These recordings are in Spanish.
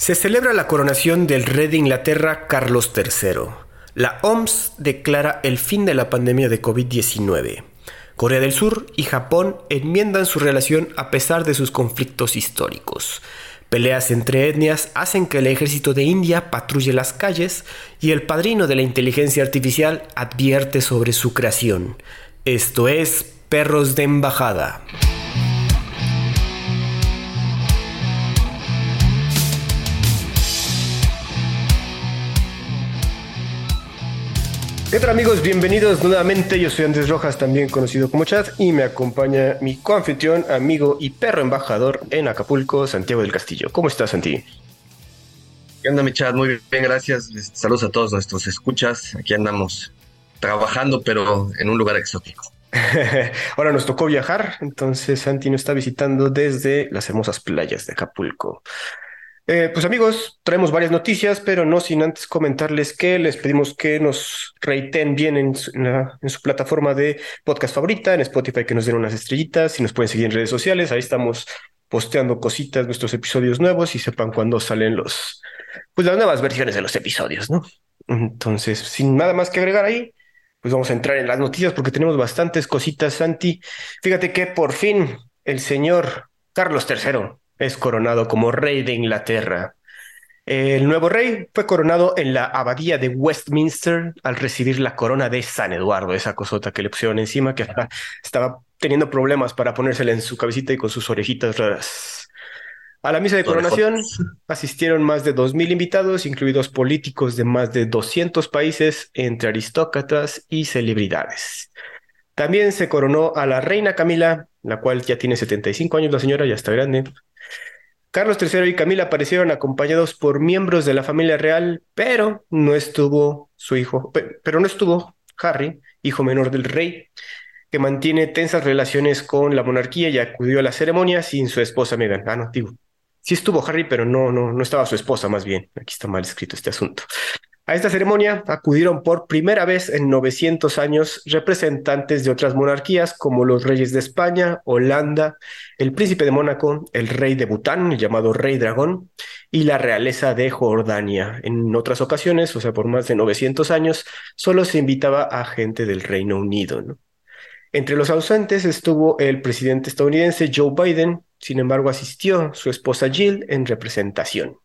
Se celebra la coronación del rey de Inglaterra Carlos III. La OMS declara el fin de la pandemia de COVID-19. Corea del Sur y Japón enmiendan su relación a pesar de sus conflictos históricos. Peleas entre etnias hacen que el ejército de India patrulle las calles y el padrino de la inteligencia artificial advierte sobre su creación. Esto es Perros de Embajada. ¿Qué tal amigos? Bienvenidos nuevamente. Yo soy Andrés Rojas, también conocido como Chad, y me acompaña mi coanfitrión, amigo y perro embajador en Acapulco, Santiago del Castillo. ¿Cómo estás, Santi? ¿Qué onda, mi Chad? Muy bien, gracias. Saludos a todos nuestros escuchas. Aquí andamos trabajando, pero en un lugar exótico. Ahora nos tocó viajar, entonces Santi nos está visitando desde las hermosas playas de Acapulco. Eh, pues amigos, traemos varias noticias, pero no sin antes comentarles que les pedimos que nos reiten bien en su, plataforma de podcast favorita, en Spotify que nos den unas estrellitas, si nos pueden seguir en redes sociales, ahí estamos posteando cositas, nuestros episodios nuevos y sepan cuándo salen los, pues las nuevas versiones de los episodios, ¿no? Entonces, sin nada más que agregar ahí, pues vamos a entrar en las noticias porque tenemos bastantes cositas, Santi. Fíjate que por fin el señor Carlos III es coronado como rey de Inglaterra. El nuevo rey fue coronado en la abadía de Westminster al recibir la corona de San Eduardo, esa cosota que le pusieron encima, que estaba teniendo problemas para ponérsela en su cabecita y con sus orejitas raras. A la misa de coronación asistieron más de 2.000 invitados, incluidos políticos de más de 200 países, entre aristócratas y celebridades. También se coronó a la reina Camila, la cual ya tiene 75 años, la señora ya está grande, Carlos III y Camila aparecieron acompañados por miembros de la familia real, pero no estuvo su hijo, pero no estuvo Harry, hijo menor del rey, que mantiene tensas relaciones con la monarquía y acudió a la ceremonia sin su esposa Meghan. Ah, no, digo, sí estuvo Harry, pero no, no, no estaba su esposa, más bien. Aquí está mal escrito este asunto. A esta ceremonia acudieron por primera vez en 900 años representantes de otras monarquías como los reyes de España, Holanda, el príncipe de Mónaco, el rey de Bután, llamado rey dragón, y la realeza de Jordania. En otras ocasiones, o sea, por más de 900 años, solo se invitaba a gente del Reino Unido. Entre los ausentes estuvo el presidente estadounidense Joe Biden, sin embargo asistió su esposa Jill en representación.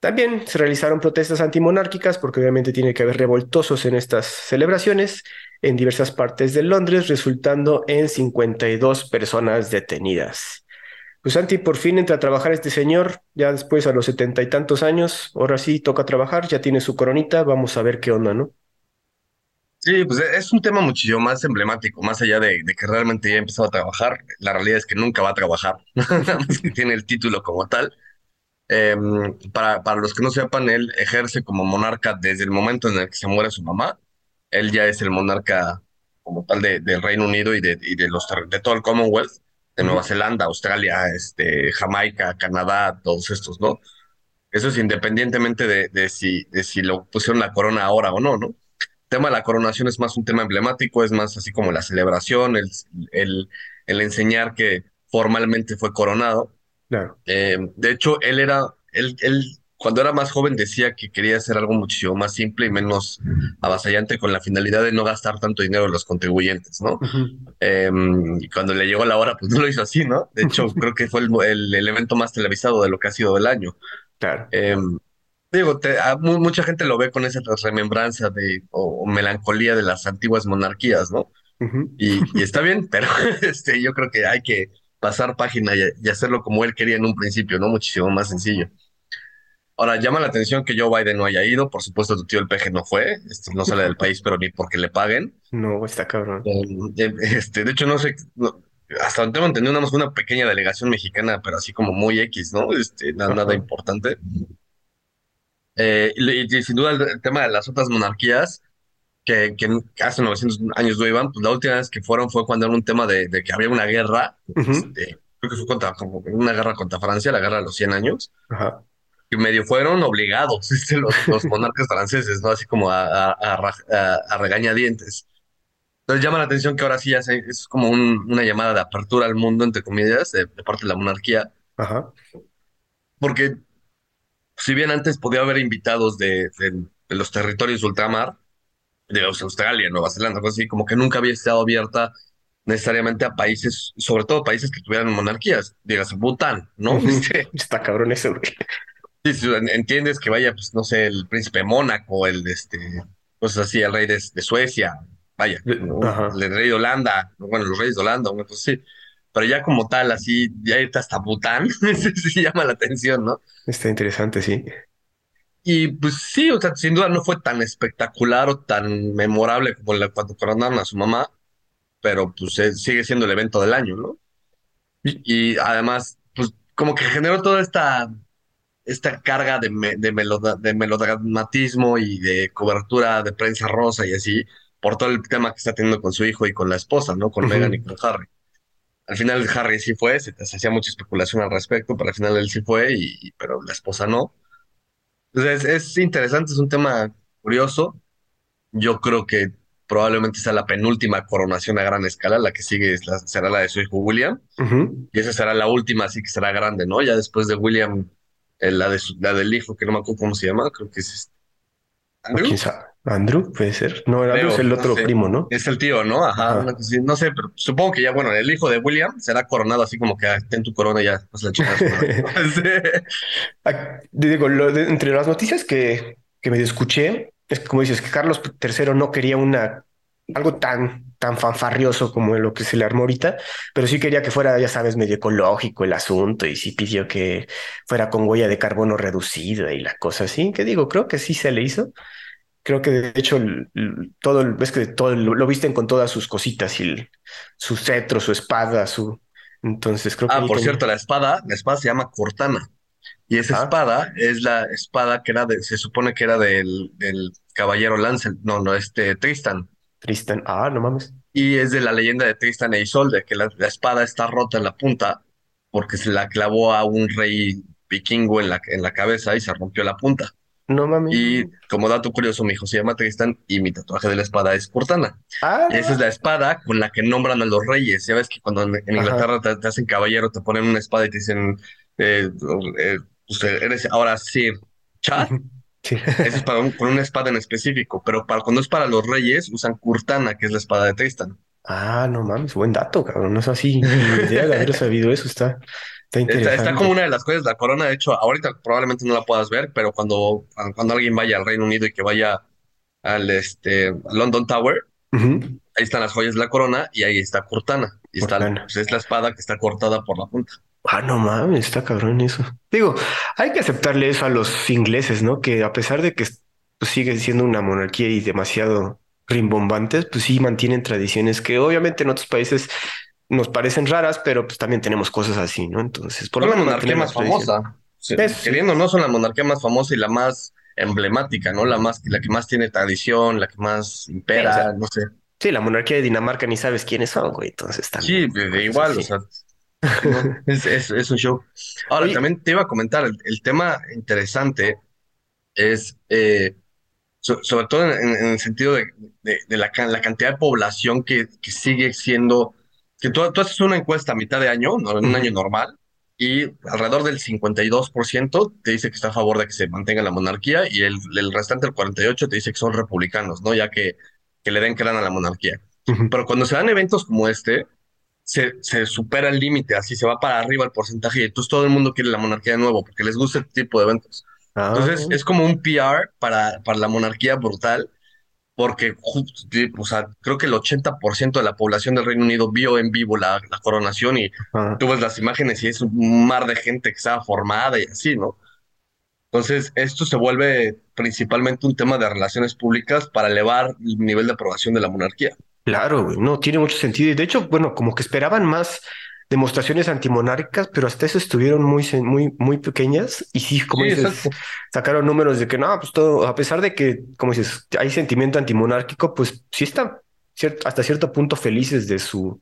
También se realizaron protestas antimonárquicas porque obviamente tiene que haber revoltosos en estas celebraciones en diversas partes de Londres, resultando en 52 personas detenidas. Pues Santi, por fin entra a trabajar este señor, ya después a los setenta y tantos años, ahora sí toca trabajar, ya tiene su coronita, vamos a ver qué onda, ¿no? Sí, pues es un tema muchísimo más emblemático, más allá de, que realmente ya ha empezado a trabajar, la realidad es que nunca va a trabajar, nada más que tiene el título como tal. Em, para, para los que no sepan, él ejerce como monarca desde el momento en el que se muere su mamá. Él ya es el monarca como tal de, del Reino Unido y, de, y de, los, de todo el Commonwealth, de Nueva Zelanda, Australia, este, Jamaica, Canadá, todos estos, ¿no? Eso es independientemente de, de, si, de si lo pusieron la corona ahora o no, ¿no? El tema de la coronación es más un tema emblemático, es más así como la celebración, el, el, el enseñar que formalmente fue coronado. Eh, de hecho, él era, él, él cuando era más joven decía que quería hacer algo muchísimo más simple y menos avasallante con la finalidad de no gastar tanto dinero en los contribuyentes, ¿no? Em, y cuando le llegó la hora, pues no lo hizo así, ¿no? De hecho, creo que fue el, el, evento más televisado de lo que ha sido el año. Claro. Em, digo, mucha gente lo ve con esa remembranza de, o, melancolía de las antiguas monarquías, ¿no? y, y, está bien, pero este, yo creo que hay que pasar página y, hacerlo como él quería en un principio, ¿no? Muchísimo más sencillo. Ahora, llama la atención que Joe Biden no haya ido. Por supuesto, tu tío el peje no fue. Este, no sale del país, pero ni porque le paguen. No, está cabrón. Eh, este, de hecho, no sé. hasta donde tengo entendido, nada más una pequeña delegación mexicana, pero así como muy X, ¿no? Este, nada, nada importante. Eh, y, sin duda, el, tema de las otras monarquías, que, hace 900 años no iban, pues la última vez que fueron fue cuando era un tema de, que había una guerra, este, creo que fue contra, como una guerra contra Francia, la guerra de los 100 años, y medio fueron obligados este, los, monarcas franceses, ¿no? Así como a, a, regañadientes. Entonces llama la atención que ahora sí ya es como una llamada de apertura al mundo, entre comillas, de, parte de la monarquía. Porque si bien antes podía haber invitados de, de- de los territorios de ultramar, de Australia, Nueva Zelanda, cosas así, como que nunca había estado abierta necesariamente a países, sobre todo países que tuvieran monarquías, digas Bután, ¿no? Este, Está cabrón eso, güey. entiendes que vaya, pues no sé, el príncipe de Mónaco, el de este, cosas así, el rey de, de Suecia, vaya, el rey de Holanda, bueno, los reyes de Holanda, una cosa así. Pero ya como tal, así, ya irte hasta Bután, sí llama la atención, ¿no? Está interesante, sí. Y pues sí, o sea, sin duda no fue tan espectacular o tan memorable como la, cuando coronaron a su mamá, pero pues eh, sigue siendo el evento del año, ¿no? Y además, pues como que generó toda esta, esta carga de, me- de, meloda- de melodramatismo y de cobertura de prensa rosa y así, por todo el tema que está teniendo con su hijo y con la esposa, ¿no? Con Meghan y con Harry. Al final Harry sí fue, se, se hacía mucha especulación al respecto, pero al final él sí fue, y- pero la esposa no. Entonces es, es interesante, es un tema curioso. Yo creo que probablemente sea la penúltima coronación a gran escala, la que sigue es la- será la de su hijo William, y esa será la última, así que será grande, ¿no? Ya después de William, eh, la, de su- la del hijo, que no me acuerdo cómo se llama, creo que es este, ¿O Andrew? ¿Andrew? Puede ser. No, Andrew creo, es el no otro sé. primo, ¿no? Es el tío, ¿no? Ajá, no sé, pero supongo que ya, bueno, el hijo de William será coronado así como que ah, ten tu corona y ya, pues la. Ah, Digo, lo de- entre las noticias que, que medio escuché, es que, como dices, que Carlos III no quería una, algo tan, tan fanfarrioso como lo que se le armó ahorita, pero sí quería que fuera, ya sabes, medio ecológico el asunto y sí pidió que fuera con huella de carbono reducida y la cosa así, que digo, creo que sí se le hizo. Creo que de hecho todo, ves que todo lo visten con todas sus cositas y el- su cetro, su espada, su... Entonces creo que Ah, por cierto, la espada, la espada se llama Cortana. Y esa Ah, espada es la espada que era de, se supone que era del, del caballero Lancel, no, no, este Tristan. Tristan. Ah, no mames. Y es de la leyenda de Tristan e Isolde, que la, la espada está rota en la punta porque se la clavó a un rey vikingo en la, en la cabeza y se rompió la punta. No mames. Y como dato curioso, mi hijo se llama Tristan y mi tatuaje de la espada es Cortana. Ah, esa es la espada con la que nombran a los reyes. Ya ves que cuando en. Inglaterra te, te hacen caballero, te ponen una espada y te dicen, eh, eh, pues, eres ahora Sir Chad. Sí. Eso es para un- con una espada en específico, pero para cuando es para los reyes usan Cortana, que es la espada de Tristan. Ah, no mames, buen dato, cabrón. No es así, ni idea de haber sabido eso. Está, está como una de las cosas, la corona, de hecho, ahorita probablemente no la puedas ver, pero cuando, cuando alguien vaya al Reino Unido y que vaya al este, London Tower, ahí están las joyas de la corona y ahí está Cortana. Y está, pues, es la espada que está cortada por la punta. Ah, no mames, está cabrón eso. Digo, hay que aceptarle eso a los ingleses, ¿no? Que a pesar de que pues, sigue siendo una monarquía y demasiado rimbombantes, pues sí mantienen tradiciones que obviamente en otros países nos parecen raras, pero pues también tenemos cosas así, ¿no? Entonces, por la monarquía más famosa. Sí, sí. Queriendo o no, son la monarquía más famosa y la más emblemática, ¿no? La más, la que más tiene tradición, la que más Sí, o impera, sea, no sé. sí, la monarquía de Dinamarca ni sabes quiénes son, güey. Entonces Sí, también de, de igual, o así. sea, no, es, es, es un show. Ahora, Oye, también te iba a comentar, el, el tema interesante es, eh, so- sobre todo en, el sentido de, de- de la, la cantidad de población que, que sigue siendo, que tú, tú haces una encuesta a mitad de año, no, en un año normal, y alrededor del 52% te dice que está a favor de que se mantenga la monarquía y el, el restante, el 48%, te dice que son republicanos, ¿no? Ya que, que le den crán a la monarquía. Pero cuando se dan eventos como este, se, se supera el límite, así se va para arriba el porcentaje y entonces todo el mundo quiere la monarquía de nuevo porque les gusta este tipo de eventos. Ah, Entonces es como un PR para, para la monarquía brutal porque o sea, creo que el 80% de la población del Reino Unido vio en vivo la, la coronación y ah, tú ves las imágenes y es un mar de gente que estaba formada y así, ¿no? Entonces esto se vuelve principalmente un tema de relaciones públicas para elevar el nivel de aprobación de la monarquía. claro, no tiene mucho sentido. Y de hecho, bueno, como que esperaban más demostraciones antimonárquicas, pero hasta eso estuvieron muy, muy, muy pequeñas. Y sí, como Sí, dices, exacto. sacaron números de que no, pues todo, a pesar de que, como dices, hay sentimiento antimonárquico, pues sí están hasta cierto punto felices de su,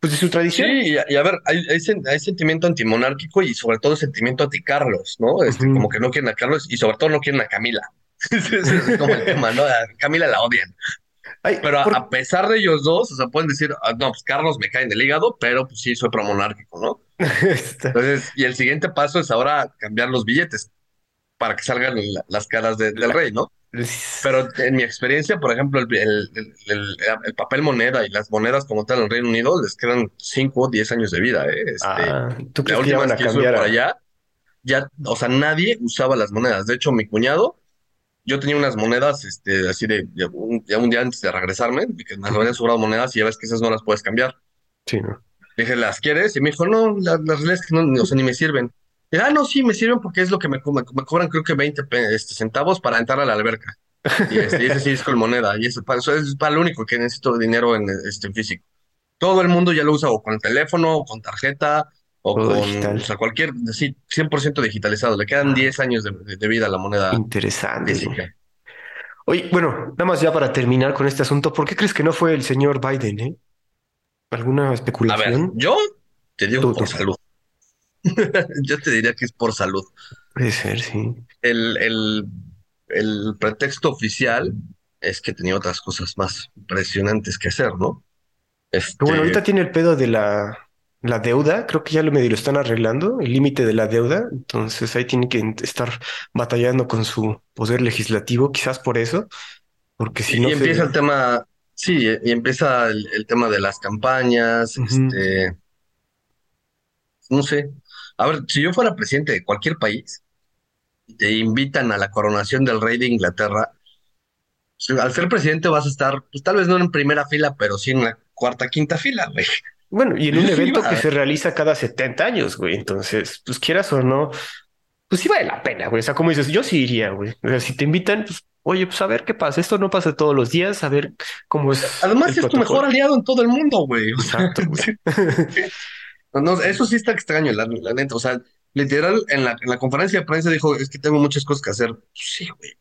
pues de su Sí, tradición. y a, y a ver, hay, hay, hay sentimiento antimonárquico y sobre todo sentimiento anti-Carlos, ¿no? Este, como que no quieren a Carlos y sobre todo no quieren a Camila. Es como el tema, ¿no? A Camila la odian. Ay, Pero a, por- a pesar de ellos dos, o sea, pueden decir, "Ah, no, pues Carlos me cae en el hígado, pero pues sí, soy promonárquico, ¿no? Está- Entonces, y el siguiente paso es ahora cambiar los billetes. para que salgan la- las caras de- del rey, ¿no? Pero en mi experiencia, por ejemplo, el, el- el- el- el papel moneda y las monedas como tal en Reino Unido les quedan 5 o 10 años de vida, ¿eh? Este, Ah, ¿tú la última vez que yo por allá, ya, o sea, nadie usaba las monedas. De hecho, mi cuñado, yo tenía unas monedas, este, así de, de un, ya un día antes de regresarme, de que me habían sobrado monedas y ya ves que esas no las puedes cambiar. Sí, ¿no? Le dije, ¿las quieres? Y me dijo, no, la- las realidad es que no, o sea, ni me sirven. Y, ah, no, sí, me sirven porque es lo que me, co- me, me cobran, creo que 20 pe- este, centavos para entrar a la alberca. Y, este, y ese sí es con moneda. Y eso, para, eso es para lo único que necesito dinero en, este, en físico. Todo el mundo ya lo usa o con el teléfono, o con tarjeta, o Todo con, digital. o sea, cualquier, sí, 100% digitalizado. Le quedan Ah. 10 años de, vida a la moneda Interesante. física. Oye, bueno, nada más ya para terminar con este asunto, ¿por qué crees que no fue el señor Biden, eh? ¿Alguna A ver, especulación? yo te digo por salud. Yo te diría que es por salud. Puede ser, sí. el, el, el pretexto oficial es que tenía otras cosas más impresionantes que hacer, ¿no? Pero bueno, Este, ahorita tiene el pedo de la, la deuda, creo que ya lo medio lo están arreglando, el límite de la deuda, entonces ahí tiene que estar batallando con su poder legislativo, quizás por eso, porque si y, no y se... empieza el tema, sí, y empieza el, el tema de las campañas, este, no sé. A ver, si yo fuera presidente de cualquier país te invitan a la coronación del rey de Inglaterra, pues, al ser presidente vas a estar, pues tal vez no en primera fila, pero sí en la cuarta, quinta fila, güey. Bueno, y en un sí evento que se realiza cada 70 años, güey, entonces, pues quieras o no, pues sí vale la pena, güey, o sea, como dices, yo sí iría, güey, o sea, si te invitan, pues, oye, pues a ver qué pasa, esto no pasa todos los días, a ver cómo es Además, es tu mejor aliado en todo el mundo, güey. O sea, Exacto, güey. No, no, eso sí está extraño, la, la neta. O sea, literal, en la, en la conferencia de prensa dijo, es que tengo muchas cosas que hacer. Pues sí, güey.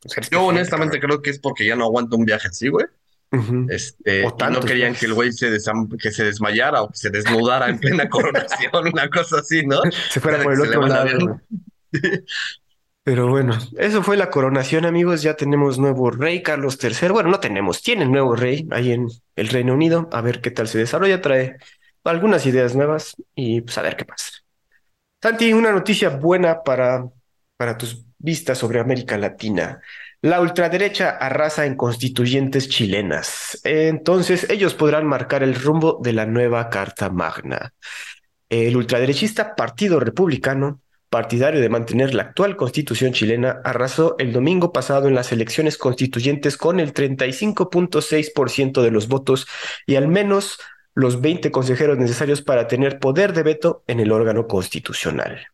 Pues Yo honestamente creo que es porque ya no aguanto un viaje así, güey. Cabrón. Ujú. Este, O y no querían viajes. que el güey se, que se desmayara o que se desnudara en plena coronación, una cosa así, ¿no? Se fuera por el otro lado. Pero bueno, eso fue la coronación, amigos. Ya tenemos nuevo rey, Carlos III. Bueno, no tenemos, tienen nuevo rey ahí en el Reino Unido. A ver qué tal se desarrolla. Trae algunas ideas nuevas y pues a ver qué pasa. Santi, una noticia buena para, para tus vistas sobre América Latina. La ultraderecha arrasa en constituyentes chilenas. Entonces, ellos podrán marcar el rumbo de la nueva Carta Magna. El ultraderechista Partido Republicano, partidario de mantener la actual constitución chilena, arrasó el domingo pasado en las elecciones constituyentes con el 35.6% de los votos y al menos los 20 consejeros necesarios para tener poder de veto en el órgano constitucional.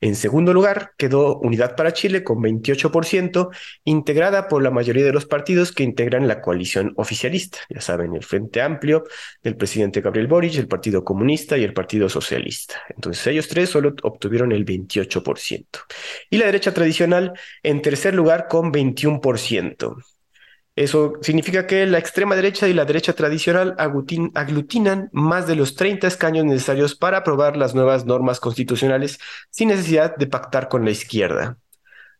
En segundo lugar, quedó Unidad para Chile con 28%, integrada por la mayoría de los partidos que integran la coalición oficialista. Ya saben, el Frente Amplio del presidente Gabriel Boric, el Partido Comunista y el Partido Socialista. Entonces ellos tres solo obtuvieron el 28%. Y la derecha tradicional en tercer lugar con 21%. Eso significa que la extrema derecha y la derecha tradicional aglutinan más de los 30 escaños necesarios para aprobar las nuevas normas constitucionales sin necesidad de pactar con la izquierda.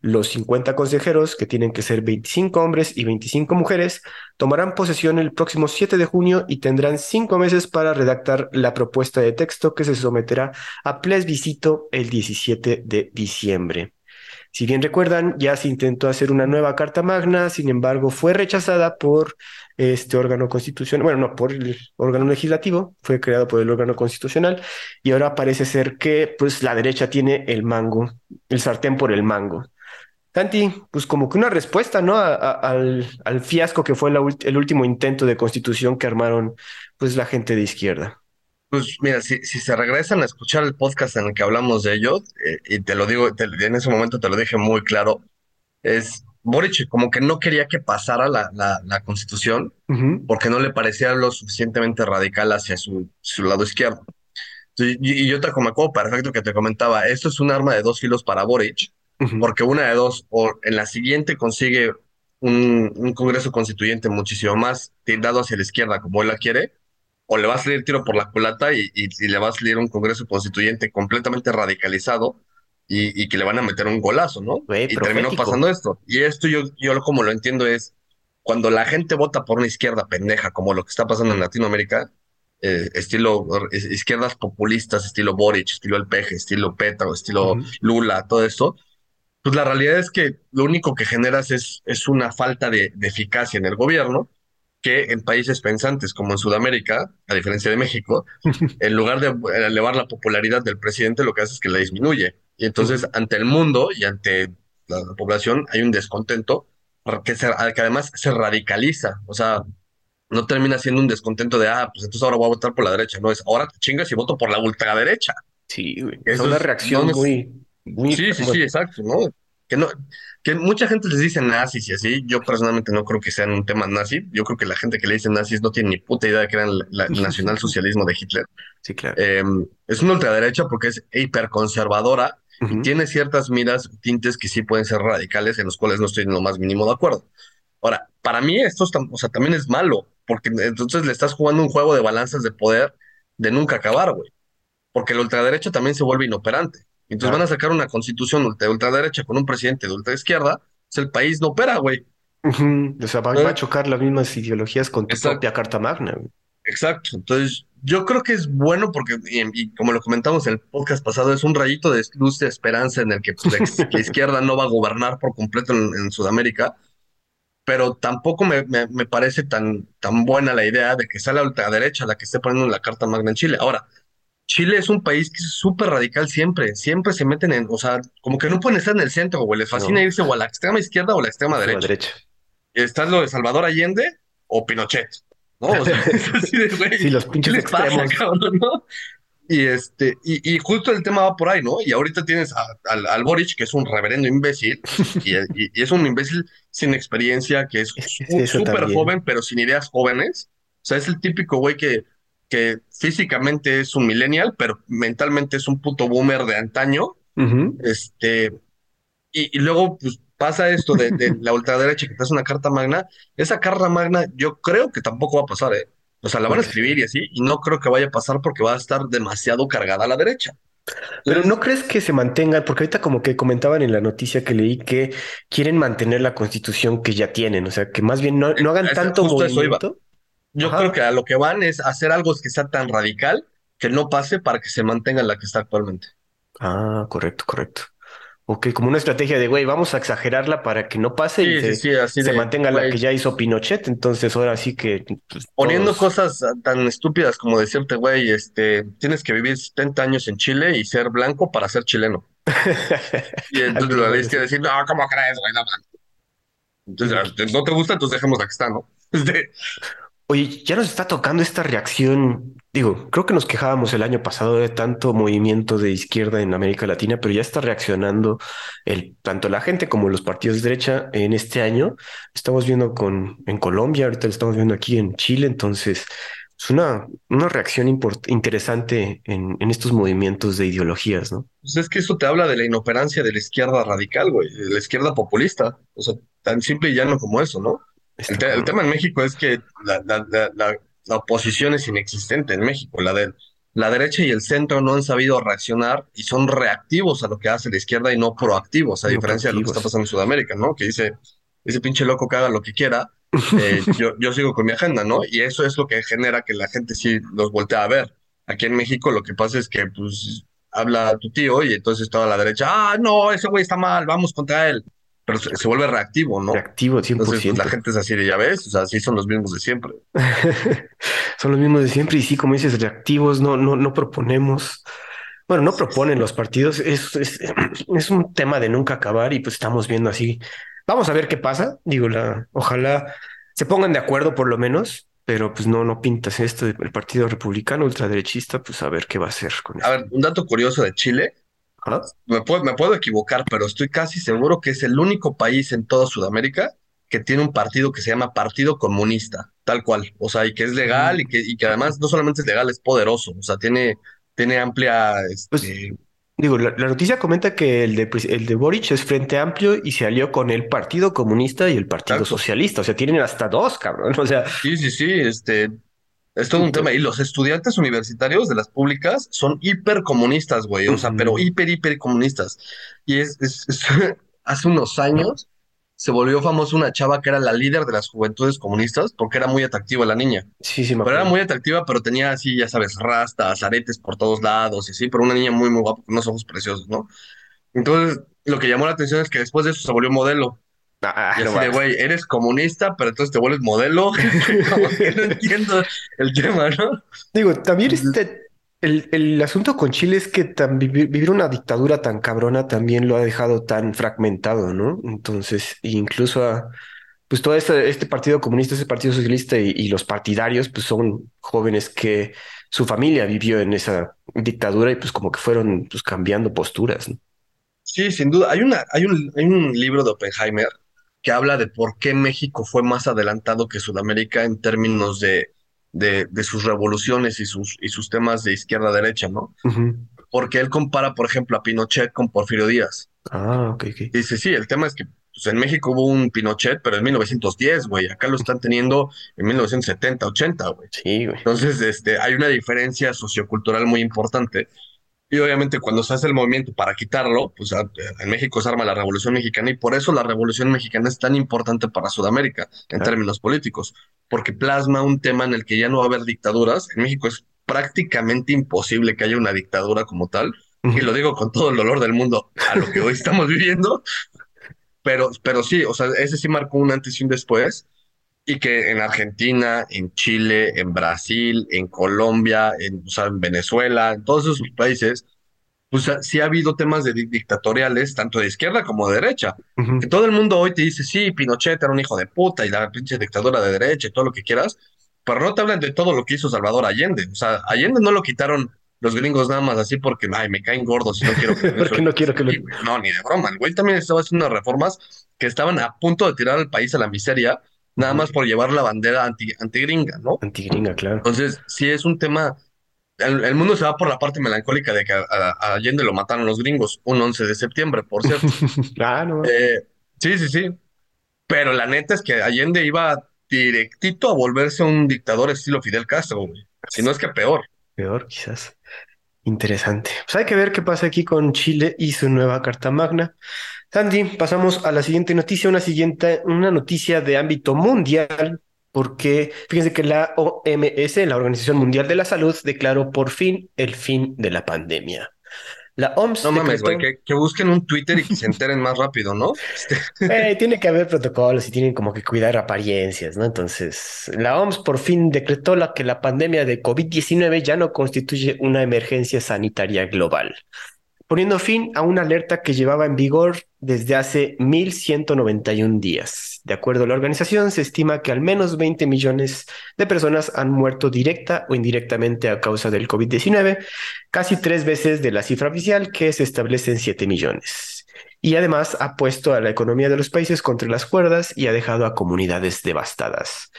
Los 50 consejeros, que tienen que ser 25 hombres y 25 mujeres, tomarán posesión el próximo 7 de junio y tendrán cinco meses para redactar la propuesta de texto que se someterá a plebiscito el 17 de diciembre. Si bien recuerdan, ya se intentó hacer una nueva Carta Magna, sin embargo, fue rechazada por este órgano constitucional, bueno, no, por el órgano legislativo, fue creado por el órgano constitucional, y ahora parece ser que pues la derecha tiene el mango, el sartén por el mango. Santi, pues como que una respuesta, ¿no? Al, al fiasco que fue el último intento de constitución que armaron pues la gente de izquierda. Pues mira, si, si se regresan a escuchar el podcast en el que hablamos de ello, eh, y te lo digo, te- en ese momento te lo dije muy claro, es Boric como que no quería que pasara la, la, la constitución porque no le parecía lo suficientemente radical hacia su, su lado izquierdo. Entonces, y, y yo te me acuerdo perfecto que te comentaba, esto es un arma de dos filos para Boric, porque una de dos, o en la siguiente consigue un, un Congreso Constituyente muchísimo más tildado hacia la izquierda como él la quiere, o le va a salir tiro por la culata y, y- y le va a salir un Congreso Constituyente completamente radicalizado y, y que le van a meter un golazo, ¿no? Güey, Y terminó pasando esto. Y esto yo, yo como lo entiendo es, cuando la gente vota por una izquierda pendeja, como lo que está pasando en Latinoamérica, eh, estilo izquierdas populistas, estilo Boric, estilo El Peje, estilo Petro, estilo. Lula, todo esto, pues la realidad es que lo único que generas es, es una falta de, de eficacia en el gobierno, que en países pensantes como en Sudamérica, a diferencia de México, en lugar de elevar la popularidad del presidente, lo que hace es que la disminuye. Y entonces, ante el mundo y ante la, la población, hay un descontento que, se- que además se radicaliza. O sea, no termina siendo un descontento de, ah, pues entonces ahora voy a votar por la derecha. No, es ahora te chingas y voto por la ultraderecha. Sí, güey. Eso una es, reacción no, muy, muy, Sí, sí, sí, exacto, ¿no? Que no, que mucha gente les dice nazis y así. Yo personalmente no creo que sean un tema nazi. Yo creo que la gente que le dice nazis no tiene ni puta idea de que eran la- el nacionalsocialismo de Hitler. sí, claro. Eh, es una ultraderecha porque es hiperconservadora y Ujú. tiene ciertas miras, tintes que sí pueden ser radicales, en los cuales no estoy en lo más mínimo de acuerdo. Ahora, para mí esto es o sea, también es malo, porque entonces le estás jugando un juego de balanzas de poder de nunca acabar, güey porque la ultraderecha también se vuelve inoperante. Entonces Claro. van a sacar una constitución ultra- ultraderecha con un presidente de ultraizquierda, pues el país no opera, güey. O sea, va, Eh. va a chocar las mismas ideologías con tu Exacto. propia Carta Magna. güey. Exacto. Entonces yo creo que es bueno porque, y, y como lo comentamos en el podcast pasado, es un rayito de luz de esperanza en el que pues, la, izquierda no va a gobernar por completo en, en Sudamérica, pero tampoco me, me- me parece tan, tan buena la idea de que sea la ultraderecha la que esté poniendo la Carta Magna en Chile. Ahora, Chile es un país que es súper radical siempre, siempre se meten en, o sea, como que no pueden estar en el centro, güey, les fascina No. irse o a la extrema izquierda o a la extrema A la derecha. derecha. Está lo de Salvador Allende o Pinochet, ¿no? O sea, es así de, güey, Sí, los ¿qué pinches les pasa, cabrón, no? Y este, y, y justo el tema va por ahí, ¿no? Y ahorita tienes a- al, al Boric, que es un reverendo imbécil, y, y- y es un imbécil sin experiencia, que es súper joven, pero sin ideas jóvenes. O sea, es el típico güey que, que físicamente es un millennial, pero mentalmente es un puto boomer de antaño. Este, y, y luego, pues pasa esto de, de la ultraderecha que te hace una carta magna. Esa carta magna, yo creo que tampoco va a pasar, ¿eh? O sea, la van a escribir y así, y no creo que vaya a pasar porque va a estar demasiado cargada a la derecha. Pero ¿no crees que se mantengan? Porque ahorita como que comentaban en la noticia que leí que quieren mantener la constitución que ya tienen, o sea, que más bien no, no hagan Es- tanto movimiento. Yo Ajá. creo que a lo que van es hacer algo que sea tan radical que no pase para que se mantenga la que está actualmente. Ah, correcto, correcto. Ok, como una estrategia de, güey, vamos a exagerarla para que no pase y Sí, se, sí, así se de, mantenga la que ya hizo Pinochet, entonces ahora sí que pues, poniendo todos- cosas tan estúpidas como decirte, güey, este, tienes que vivir 70 años en Chile y ser blanco para ser chileno. Y entonces lo tienes que decir, no, ¿cómo crees, güey? No, mames". entonces, no te gusta, entonces dejemos la que está, ¿no? Oye, ya nos está tocando esta reacción. Digo, creo que nos quejábamos el año pasado de tanto movimiento de izquierda en América Latina, pero ya está reaccionando el, tanto la gente como los partidos de derecha en este año. Estamos viendo con en Colombia, ahorita lo estamos viendo aquí en Chile, entonces es una, una reacción interesante en, en estos movimientos de ideologías, ¿no? Pues es que eso te habla de la inoperancia de la izquierda radical, güey, de la izquierda populista. O sea, tan simple y llano como eso, ¿no? El, te- el tema en México es que la, la- la- la- la oposición es inexistente en México. La, de, la derecha y el centro no han sabido reaccionar y son reactivos a lo que hace la izquierda y no proactivos, a No diferencia de lo que está pasando en Sudamérica, ¿no? Que dice, ese pinche loco que haga lo que quiera, eh, yo, yo sigo con mi agenda, ¿no? Y eso es lo que genera que la gente sí los voltea a ver. Aquí en México lo que pasa es que, pues, habla tu tío y entonces toda la derecha, ah, no, ese güey está mal, vamos contra él. Pero se, se vuelve reactivo, ¿no? Reactivo, Entonces, pues, la 100%. gente es así de, ya ves, o sea, sí son los mismos de siempre. Son los mismos de siempre y sí, como dices, reactivos, no, no, no proponemos. Bueno, no proponen los partidos, es, es, es un tema de nunca acabar y pues estamos viendo así. Vamos a ver qué pasa. Digo, la, ojalá se pongan de acuerdo por lo menos, pero pues no, no pintas esto del Partido Republicano ultraderechista, pues a ver qué va a hacer con A eso. ver, un dato curioso de Chile, Ajá. me puedo, me puedo equivocar, pero estoy casi seguro que es el único país en toda Sudamérica que tiene un partido que se llama Partido Comunista, tal cual. O sea, y que es legal y que, y que además no solamente es legal, es poderoso. O sea, tiene, tiene amplia, Pues este, digo, la, la noticia comenta que el de, el de Boric es Frente Amplio y se alió con el Partido Comunista y el Partido Exacto. Socialista. O sea, tienen hasta dos, cabrón. O sea, sí, sí, sí, este, es todo un tema. Y los estudiantes universitarios de las públicas son hipercomunistas, güey. O sea, pero hiper, hiper comunistas. Y es, es- es- hace unos años se volvió famosa una chava que era la líder de las juventudes comunistas porque era muy atractiva la niña. Sí, sí, me Pero era muy atractiva, pero tenía así, ya sabes, rastas, aretes por todos lados y así, pero una niña muy, muy guapa, con unos ojos preciosos, ¿no? Entonces, lo que llamó la atención es que después de eso se volvió modelo. Ah, Y no así de, más. güey, eres comunista, pero entonces te vuelves modelo. Como que no entiendo el tema, ¿no? Digo, también este, el, el asunto con Chile es que tan, vivir, vivir una dictadura tan cabrona también lo ha dejado tan fragmentado, ¿no? Entonces, incluso a, pues todo este, este partido comunista, ese partido socialista y, y los partidarios, pues son jóvenes que su familia vivió en esa dictadura y pues como que fueron pues cambiando posturas, ¿no? Sí, sin duda. Hay una, hay un, hay un libro de Oppenheimer que habla de por qué México fue más adelantado que Sudamérica en términos de, de, de sus revoluciones y sus, y sus temas de izquierda-derecha, ¿no? Porque él compara, por ejemplo, a Pinochet con Porfirio Díaz. Ah, ok, ok. Dice, sí, el tema es que pues, en México hubo un Pinochet, pero en 1910, güey. Acá lo están teniendo en 1970, 80, güey. Sí, güey. Entonces, este, hay una diferencia sociocultural muy importante. Y obviamente cuando se hace el movimiento para quitarlo, pues a- en México se arma la Revolución Mexicana y por eso la Revolución Mexicana es tan importante para Sudamérica en Claro. términos políticos, porque plasma un tema en el que ya no va a haber dictaduras. En México es prácticamente imposible que haya una dictadura como tal, y lo digo con todo el dolor del mundo a lo que hoy estamos viviendo, pero, pero sí, o sea, ese sí marcó un antes y un después y que en Argentina, en Chile, en Brasil, en Colombia, en, o sea, en Venezuela, en todos esos países, pues sí ha habido temas de di- dictatoriales, tanto de izquierda como de derecha. Que todo el mundo hoy te dice, sí, Pinochet era un hijo de puta y la pinche dictadura de derecha y todo lo que quieras, pero no te hablan de todo lo que hizo Salvador Allende. O sea, Allende no lo quitaron los gringos nada más así porque, ay, me caen gordos y no quiero que Porque no quiero que lo... No, ni de broma. El güey también estaba haciendo reformas que estaban a punto de tirar al país a la miseria, nada más por llevar la bandera anti, antigringa, ¿no? Antigringa, claro. Entonces, sí es un tema. El, el mundo se va por la parte melancólica de que a, Allende lo mataron los gringos un 11 de septiembre, por cierto. No. Eh, sí, sí, sí. Pero la neta es que Allende iba directito a volverse un dictador estilo Fidel Castro, güey. Si no es que peor. Peor, quizás. Interesante. Pues hay que ver qué pasa aquí con Chile y su nueva Carta Magna. Sandy, pasamos a la siguiente noticia, una siguiente, una noticia de ámbito mundial, porque fíjense que la OMS, la Organización Mundial de la Salud, declaró por fin el fin de la pandemia. La OMS No mames, güey, que busquen un Twitter y que se enteren más rápido, ¿no? Este, Eh, tiene que haber protocolos y tienen como que cuidar apariencias, ¿no? Entonces, la OMS por fin decretó la, que la pandemia de COVID-19 ya no constituye una emergencia sanitaria global, poniendo fin a una alerta que llevaba en vigor desde hace 1.191 días. De acuerdo a la organización, se estima que al menos 20 millones de personas han muerto directa o indirectamente a causa del COVID-19, casi tres veces de la cifra oficial que se establece en 7 millones y además ha puesto a la economía de los países contra las cuerdas y ha dejado a comunidades devastadas.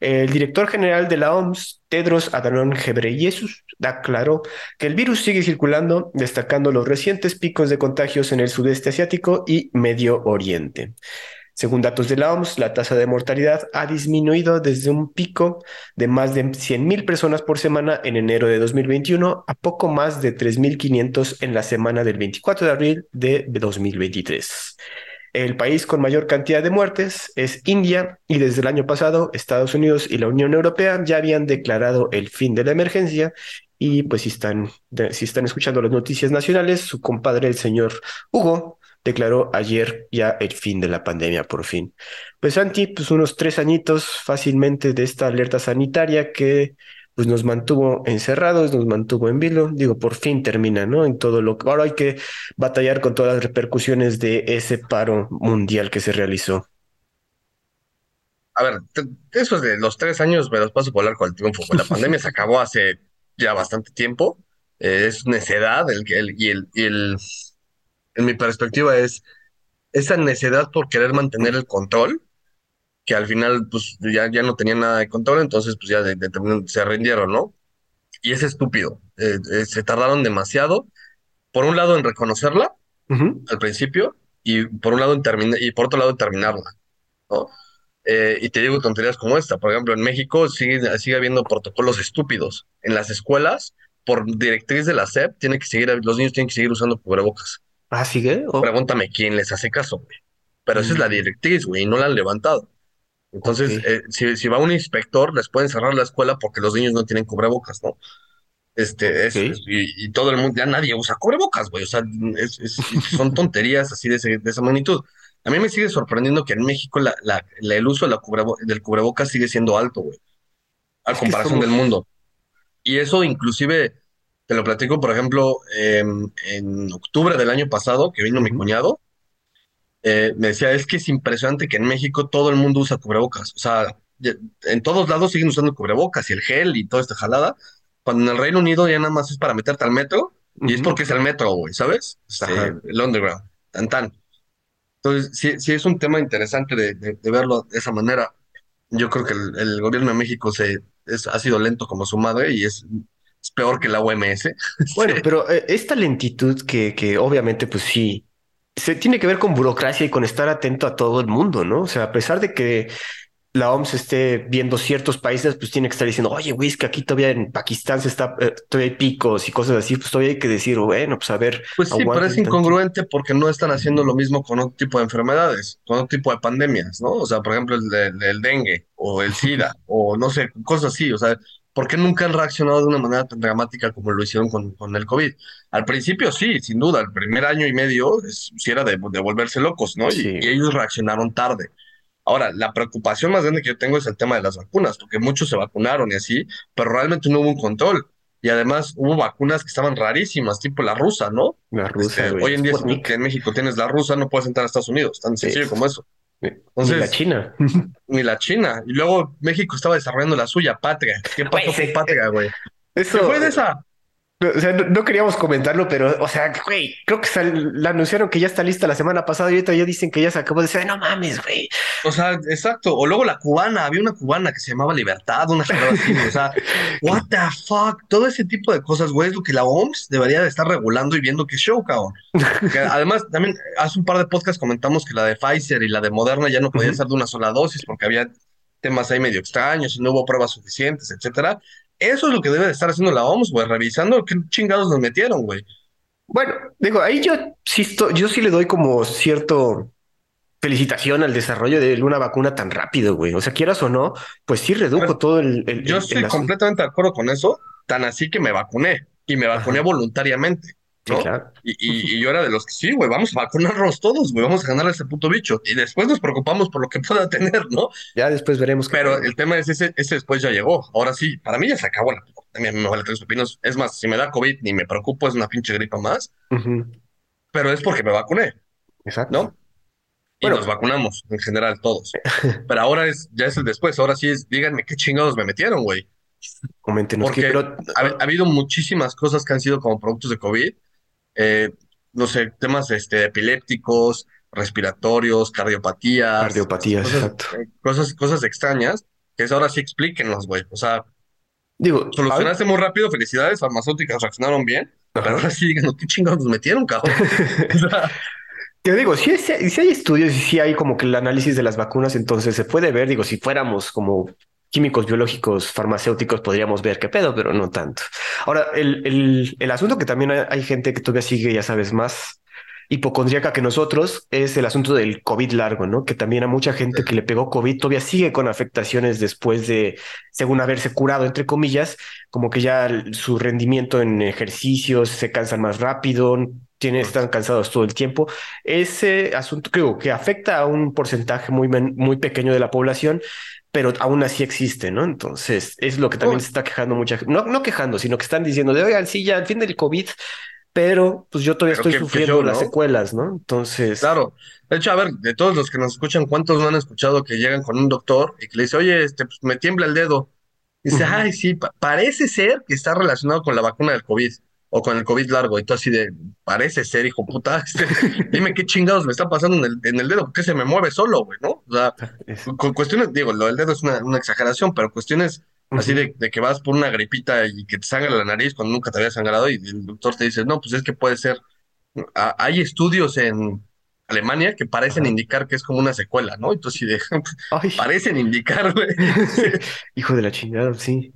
El director general de la OMS, Tedros Adhanom Ghebreyesus, aclaró que el virus sigue circulando, destacando los recientes picos de contagios en el sudeste asiático y Medio Oriente. Según datos de la OMS, la tasa de mortalidad ha disminuido desde un pico de más de 100.000 personas por semana en enero de 2021 a poco más de 3.500 en la semana del 24 de abril de 2023. El país con mayor cantidad de muertes es India y desde el año pasado Estados Unidos y la Unión Europea ya habían declarado el fin de la emergencia y pues si están, si están escuchando las noticias nacionales, su compadre el señor Hugo declaró ayer ya el fin de la pandemia por fin. Pues Santi, pues unos tres añitos fácilmente de esta alerta sanitaria que pues nos mantuvo encerrados, nos mantuvo en vilo, digo, por fin termina, ¿no? En todo lo que ahora hay que batallar con todas las repercusiones de ese paro mundial que se realizó. a ver, esos de los tres años me los paso por el arco del triunfo. La pandemia se acabó hace ya bastante tiempo. Eh, es necedad el, el, y, el, y el, en mi perspectiva es esa necedad por querer mantener el control, que al final pues ya, ya no tenía nada de control, entonces pues ya de- de- terminaron- se rindieron, ¿no? Y es estúpido. Eh, eh, se tardaron demasiado, por un lado en reconocerla Ujú, al principio y por un lado en terminar y por otro lado en terminarla, ¿no? Eh, y te digo tonterías como esta. Por ejemplo, en México sigue, sigue habiendo protocolos estúpidos. En las escuelas, por directriz de la SEP, tiene que seguir, los niños tienen que seguir usando cubrebocas. Ah, sigue. Oh, Pregúntame quién les hace caso, güey. Pero esa es la Mm. directriz, güey, y no la han levantado. Entonces, eh, si, si va un inspector, les pueden cerrar la escuela porque los niños no tienen cubrebocas, ¿no? Este, es, y, y todo el mundo, ya nadie usa cubrebocas, güey. O sea, es- es- son tonterías así de, ese- de esa magnitud. A mí me sigue sorprendiendo que en México la, la- la- el uso de la cubrebo- del cubrebocas sigue siendo alto, güey, a comparación del mundo. Y eso inclusive, te lo platico, por ejemplo, em, en octubre del año pasado, que vino mi cuñado, eh, me decía, es que es impresionante que en México todo el mundo usa cubrebocas. O sea, en todos lados siguen usando cubrebocas y el gel y toda esta jalada. Cuando en el Reino Unido ya nada más es para meterte al metro y es ujú. porque es el metro, güey, ¿sabes? Este, el underground, tan tan. Entonces, sí, sí es un tema interesante de, de- de verlo de esa manera. Yo creo que el, el gobierno de México se, es, ha sido lento como su madre y es, es peor que la OMS. Bueno, pero eh, esta lentitud que, que obviamente, pues sí, se tiene que ver con burocracia y con estar atento a todo el mundo, ¿no? O sea, a pesar de que la OMS esté viendo ciertos países, pues tiene que estar diciendo, oye, güey, es que aquí todavía en Pakistán se está, eh, todavía hay picos y cosas así, pues todavía hay que decir, bueno, pues a ver, Pues sí, pero es incongruente porque no están haciendo lo mismo con otro tipo de enfermedades, con otro tipo de pandemias, ¿no? O sea, por ejemplo, el, de- el dengue o el SIDA o no sé, cosas así. O sea, ¿por qué nunca han reaccionado de una manera tan dramática como lo hicieron con, con el COVID? Al principio sí, sin duda, el primer año y medio es- era de, de volverse locos, ¿no? Y, Sí, y ellos reaccionaron tarde. Ahora, la preocupación más grande que yo tengo es el tema de las vacunas, porque muchos se vacunaron y así, pero realmente no hubo un control. Y además hubo vacunas que estaban rarísimas, tipo la rusa, ¿no? la rusa, Este, hoy en día, si tú en México tienes la rusa, no puedes entrar a Estados Unidos, tan sencillo como eso. Ni la China. ni la China. Y luego México estaba desarrollando la suya, Patria. ¿Qué pasó con Patria, güey? ¿Qué fue de esa? No, O sea, no, no queríamos comentarlo, pero, o sea, güey, creo que sal- la anunciaron que ya está lista la semana pasada y ahorita ya dicen que ya se acabó de decir, no mames, güey. O sea, exacto. O luego la cubana, había una cubana que se llamaba Libertad, una jalada así. O sea, what the fuck. Todo ese tipo de cosas, güey, es lo que la OMS debería de estar regulando y viendo qué show, cabrón. Además, también hace un par de podcasts comentamos que la de Pfizer y la de Moderna ya no podían Ujú. ser de una sola dosis porque había temas ahí medio extraños y no hubo pruebas suficientes, etcétera. Eso es lo que debe de estar haciendo la OMS, güey, revisando qué chingados nos metieron, güey. Bueno, digo, ahí yo sí, estoy- yo sí le doy como cierto felicitación al desarrollo de una vacuna tan rápido, güey. O sea, quieras o no, pues sí redujo todo el, el, yo el, estoy completamente de acuerdo con eso, tan así que me vacuné y me vacuné Ajá, voluntariamente, sí, ¿no? claro. Y, y, y yo era de los que sí, güey, vamos a vacunarnos todos, güey, vamos a ganar a ese puto bicho. Y después nos preocupamos por lo que pueda tener, ¿no? Ya después veremos Pero el tema es ese, ese después ya llegó. Ahora sí, para mí ya se acabó la pandemia, me vale tres pepinos. Es más, si me da COVID ni me preocupo, es una pinche gripa más, pero es porque me vacuné, exacto. ¿no? Y nos vacunamos en general todos. Pero ahora es, ya es el después, ahora sí es, díganme qué chingados me metieron, güey. coméntenos Porque pero ha, ha habido muchísimas cosas que han sido como productos de COVID, eh, no sé, temas este, epilépticos, respiratorios, cardiopatías, cardiopatías, cosas, exacto. eh, cosas, cosas extrañas, que es ahora sí explíquenos, güey. O sea, Digo, Solucionaste muy rápido, felicidades, farmacéuticas reaccionaron bien, pero ahora sí díganos qué chingados nos metieron, cabrón. O sea, Te digo, si hay estudios y si hay como que el análisis de las vacunas, entonces se puede ver, digo, si fuéramos como químicos, biológicos, farmacéuticos, podríamos ver qué pedo, pero no tanto. Ahora, el, el, el asunto que también hay, hay gente que todavía sigue, ya sabes, más hipocondríaca que nosotros, es el asunto del COVID largo, ¿no? Que también a mucha gente que le pegó COVID todavía sigue con afectaciones después de, según haberse curado, entre comillas, como que ya su rendimiento en ejercicios se cansan más rápido, tienen, están cansados todo el tiempo. Ese asunto creo que afecta a un porcentaje muy, muy pequeño de la población, pero aún así existe, ¿no? Entonces, es lo que también se está quejando mucha gente, no, no quejando, sino que están diciendo de, oigan, sí, ya al fin del COVID, pero pues yo todavía pero estoy sufriendo las ¿no? secuelas, ¿no? Entonces, Claro. De hecho, a ver, de todos los que nos escuchan, ¿cuántos no han escuchado que llegan con un doctor y que le dice, oye, este, pues me tiembla el dedo? Y dice, ay, sí, pa- parece ser que está relacionado con la vacuna del COVID o con el COVID largo. Y tú así de, parece ser, hijo puta, este, dime qué chingados me está pasando en el, en el dedo, porque se me mueve solo, güey, ¿no? O sea, Es- con cuestiones, digo, lo del dedo es una, una exageración, pero cuestiones así de, de que vas por una gripita y que te sangra la nariz cuando nunca te había sangrado y el doctor te dice, no, pues es que puede ser. A- hay estudios en Alemania que parecen indicar que es como una secuela, ¿no? Entonces, sí de, Ay, parecen indicar, güey. Hijo de la chingada, sí.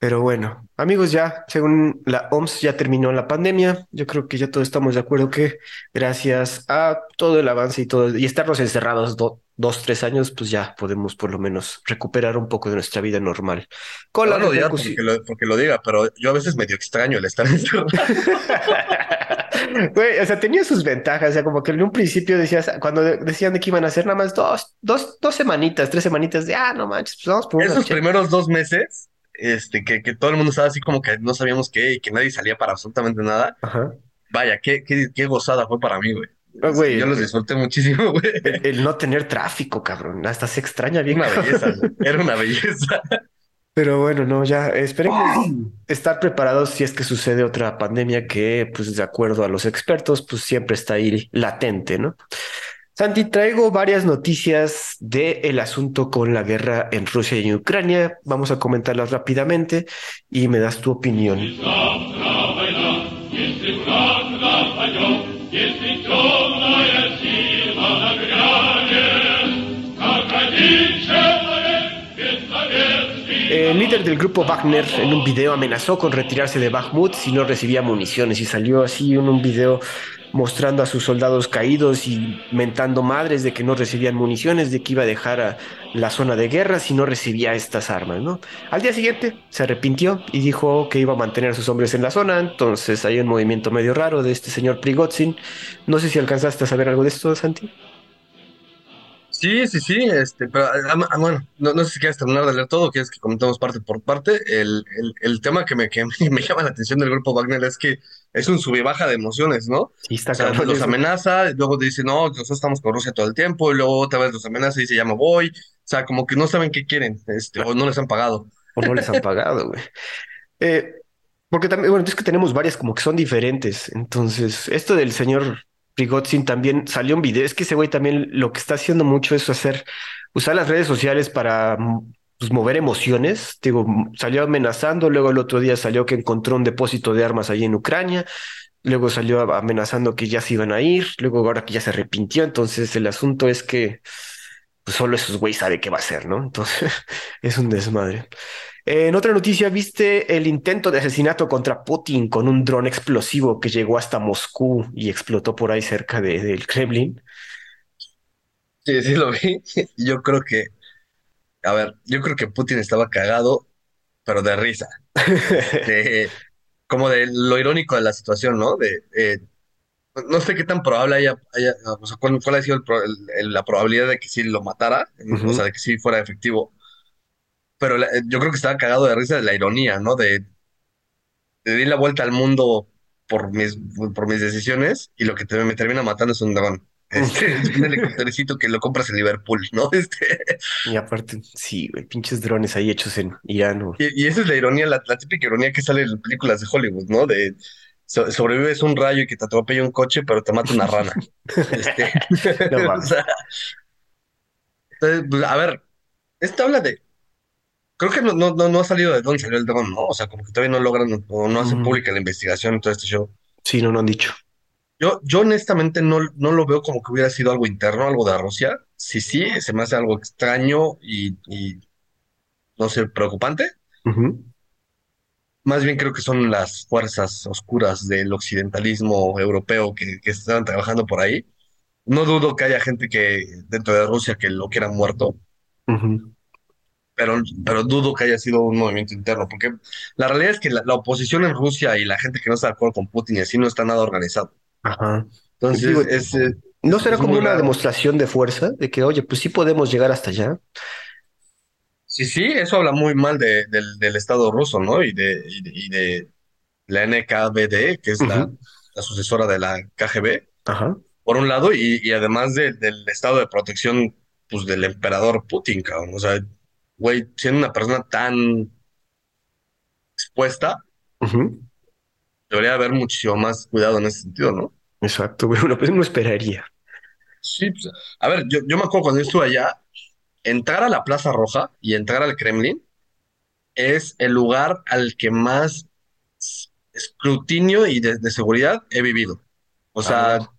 Pero bueno, amigos, ya según la OMS ya terminó la pandemia. Yo creo que ya todos estamos de acuerdo que gracias a todo el avance y todo y estarnos encerrados do- dos, tres años, pues ya podemos por lo menos recuperar un poco de nuestra vida normal. Con No la diga repercusión- porque lo, porque lo diga, pero yo a veces medio extraño el estar encerrado. Güey, o sea, tenía sus ventajas, o sea, como que en un principio decías, cuando de- decían de que iban a hacer nada más dos, dos, dos semanitas, tres semanitas de, ah, no manches, pues vamos por Esos che-". primeros dos meses, este, que, que todo el mundo estaba así como que no sabíamos qué y que nadie salía para absolutamente nada. Ajá. Vaya, qué, qué, qué gozada fue para mí, güey. Ah, güey, Yo los el- disfruté muchísimo, güey. El, el no tener tráfico, cabrón, hasta se extraña bien. Una belleza. Era una belleza. Pero bueno, no, ya esperemos estar preparados si es que sucede otra pandemia que, pues, de acuerdo a los expertos, pues siempre está ahí latente, ¿no? Santi, traigo varias noticias del asunto con la guerra en Rusia y en Ucrania. Vamos a comentarlas rápidamente y me das tu opinión. Líder del grupo Wagner en un video amenazó con retirarse de Bakhmut si no recibía municiones y salió así en un video mostrando a sus soldados caídos y mentando madres de que no recibían municiones, de que iba a dejar a la zona de guerra si no recibía estas armas, ¿no? Al día siguiente se arrepintió y dijo que iba a mantener a sus hombres en la zona, entonces hay un movimiento medio raro de este señor Prigozhin. No sé si alcanzaste a saber algo de esto, Santi. Sí, sí, sí, este, pero ah, ah, bueno, no, no sé si quieres terminar de leer todo o quieres que comentemos parte por parte. El, el, el tema que me, que me llama la atención del grupo Wagner es que es un sub y baja de emociones, ¿no? Sí, está O sea, cabrón los amenaza, y luego dice, no, nosotros estamos con Rusia todo el tiempo, y luego otra vez los amenaza y dice, ya me voy. O sea, como que no saben qué quieren, este, o no les han pagado. o no les han pagado, güey. Eh, porque también, bueno, es que tenemos varias como que son diferentes. Entonces, esto del señor Prigozhin también salió un video. Es que ese güey también lo que está haciendo mucho es hacer, usar las redes sociales para mm, pues, mover emociones. Digo, mm, salió amenazando, luego el otro día salió que encontró un depósito de armas allí en Ucrania. Luego salió amenazando que ya se iban a ir, luego ahora que ya se arrepintió. Entonces, el asunto es que pues, solo esos güeyes sabe qué va a hacer, ¿no? Entonces, es un desmadre. Eh, En otra noticia, ¿viste el intento de asesinato contra Putin con un dron explosivo que llegó hasta Moscú y explotó por ahí cerca de- del Kremlin? Sí, sí lo vi. Yo creo que, a ver, yo creo que Putin estaba cagado, pero de risa. De, como de lo irónico de la situación, ¿no? De, eh, no sé qué tan probable haya, haya- o sea, cuál, cuál ha sido el el- la probabilidad de que sí lo matara, o sea, de que sí fuera efectivo. Pero la- yo creo que estaba cagado de risa de la ironía, ¿no? De, de di la vuelta al mundo por mis, por mis decisiones y lo que te- me termina matando es un dron. Este, es un helicóptercito que lo compras en Liverpool, ¿no? Este, Y aparte, sí, güey, pinches drones ahí hechos en Irán. o- y, y esa es la ironía, la, la típica ironía que sale en películas de Hollywood, ¿no? De so- sobrevives un rayo y que te atropella un coche, pero te mata una rana. Este, No o sea, entonces, pues, a ver, esta habla de. Creo que no, no, no, ha salido de dónde salió el dron, ¿no? O sea, como que todavía no logran o no hacen pública la investigación y todo este show. Sí, no, no han dicho. Yo, yo honestamente no, no lo veo como que hubiera sido algo interno, algo de Rusia. Sí, sí, se me hace algo extraño y, y no sé, preocupante. Más bien creo que son las fuerzas oscuras del occidentalismo europeo que, que estaban trabajando por ahí. No dudo que haya gente que dentro de Rusia que lo quiera muerto, Ujú. Pero, pero dudo que haya sido un movimiento interno, porque la realidad es que la, la oposición en Rusia y la gente que no está de acuerdo con Putin y así no está nada organizado. Ajá. Entonces, Digo, es, ¿No será es como una raro. demostración de fuerza de que, oye, pues sí podemos llegar hasta allá? Sí, sí, eso habla muy mal de- del, del Estado ruso, ¿no? Y de, y de, y de la NKVD, que es la, sucesora de la KGB. Ajá. por un lado, y, y además de- del estado de protección, pues, del emperador Putin, cabrón. O sea, güey, siendo una persona tan expuesta, debería haber muchísimo más cuidado en ese sentido, ¿no? Exacto, güey. Bueno, pues no esperaría. Sí, pues, a ver, yo, yo me acuerdo cuando yo estuve allá, entrar a la Plaza Roja y entrar al Kremlin es el lugar al que más escrutinio y de, de seguridad he vivido. O sea, Ah.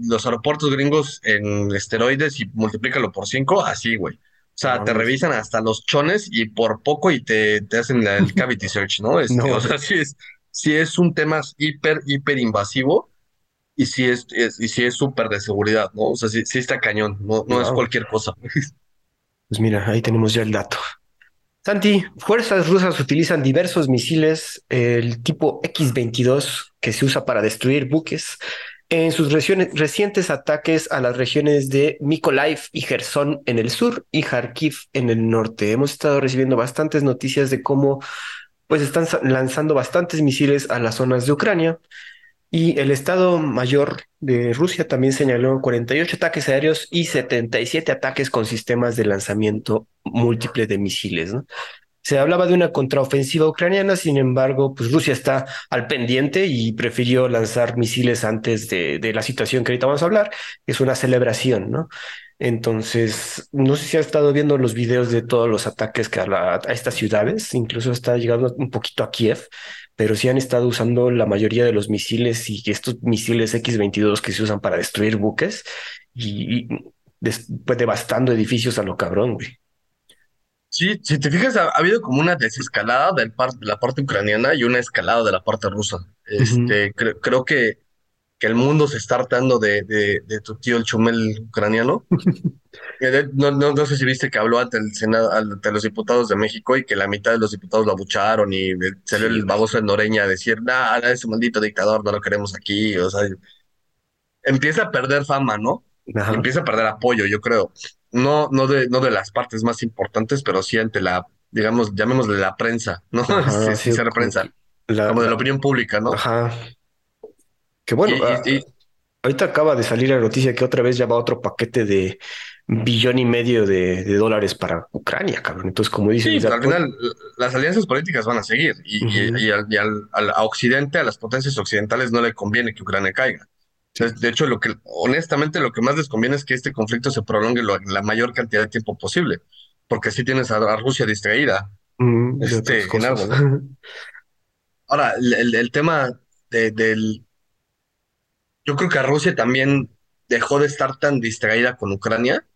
Los aeropuertos gringos en esteroides y multiplícalo por cinco, así, güey. O sea, No te revisan hasta los chones y por poco y te, te hacen la- el cavity search, ¿no? Este, No. o sea, sí es, sí es un tema hiper, hiper invasivo y sí es, es- y sí es súper de seguridad, ¿no? O sea, sí, sí está cañón, no, no es cualquier cosa. Pues mira, ahí tenemos ya el dato. Santi, fuerzas rusas utilizan diversos misiles, el tipo X-22, que se usa para destruir buques, en sus recientes ataques a las regiones de Mykolaiv y Gerson en el sur y Kharkiv en el norte. Hemos estado recibiendo bastantes noticias de cómo pues están lanzando bastantes misiles a las zonas de Ucrania. Y el Estado Mayor de Rusia también señaló 48 ataques aéreos y 77 ataques con sistemas de lanzamiento múltiple de misiles, ¿no? Se hablaba de una contraofensiva ucraniana, sin embargo, pues Rusia está al pendiente y prefirió lanzar misiles antes de, la situación que ahorita vamos a hablar, es una celebración, ¿no? Entonces, no sé si ha estado viendo los videos de todos los ataques que a estas ciudades, incluso está llegando un poquito a Kiev, pero sí han estado usando la mayoría de los misiles y estos misiles X-22 que se usan para destruir buques y, y des- pues devastando edificios a lo cabrón, güey. Sí, si te fijas, ha, ha habido como una desescalada del par- de la parte ucraniana y una escalada de la parte rusa. Este, cre- creo que, que el mundo se está hartando de, de, de tu tío el chumel ucraniano. No, no, no sé si viste que habló ante el Senado, ante los diputados de México y que la mitad de los diputados lo abucharon y salió el baboso de Noreña a decir, nada, ese maldito dictador, no lo queremos aquí. O sea, empieza a perder fama, ¿no? Ajá. empieza a perder apoyo, yo creo. No, no de, no de las partes más importantes, pero sí ante la, digamos, llamémosle la prensa, ¿no? Ajá, Sí, sí, prensa, que la, como de la opinión pública, ¿no? ajá. Que bueno, ah, y, y- ahorita acaba de salir la noticia que otra vez ya va otro paquete de billón y medio de, de dólares para Ucrania, cabrón. Entonces, como dices, sí, pues al final las alianzas políticas van a seguir y, y, Ujú. y al, y al- al- a Occidente, a las potencias occidentales no le conviene que Ucrania caiga. De hecho, lo que, honestamente, lo que más les conviene es que este conflicto se prolongue lo- la mayor cantidad de tiempo posible, porque así tienes a, a Rusia distraída, Mm, este, otras en algo, cosas. ¿no? Ahora, el, el- el tema de- del, yo creo que Rusia también dejó de estar tan distraída con Ucrania.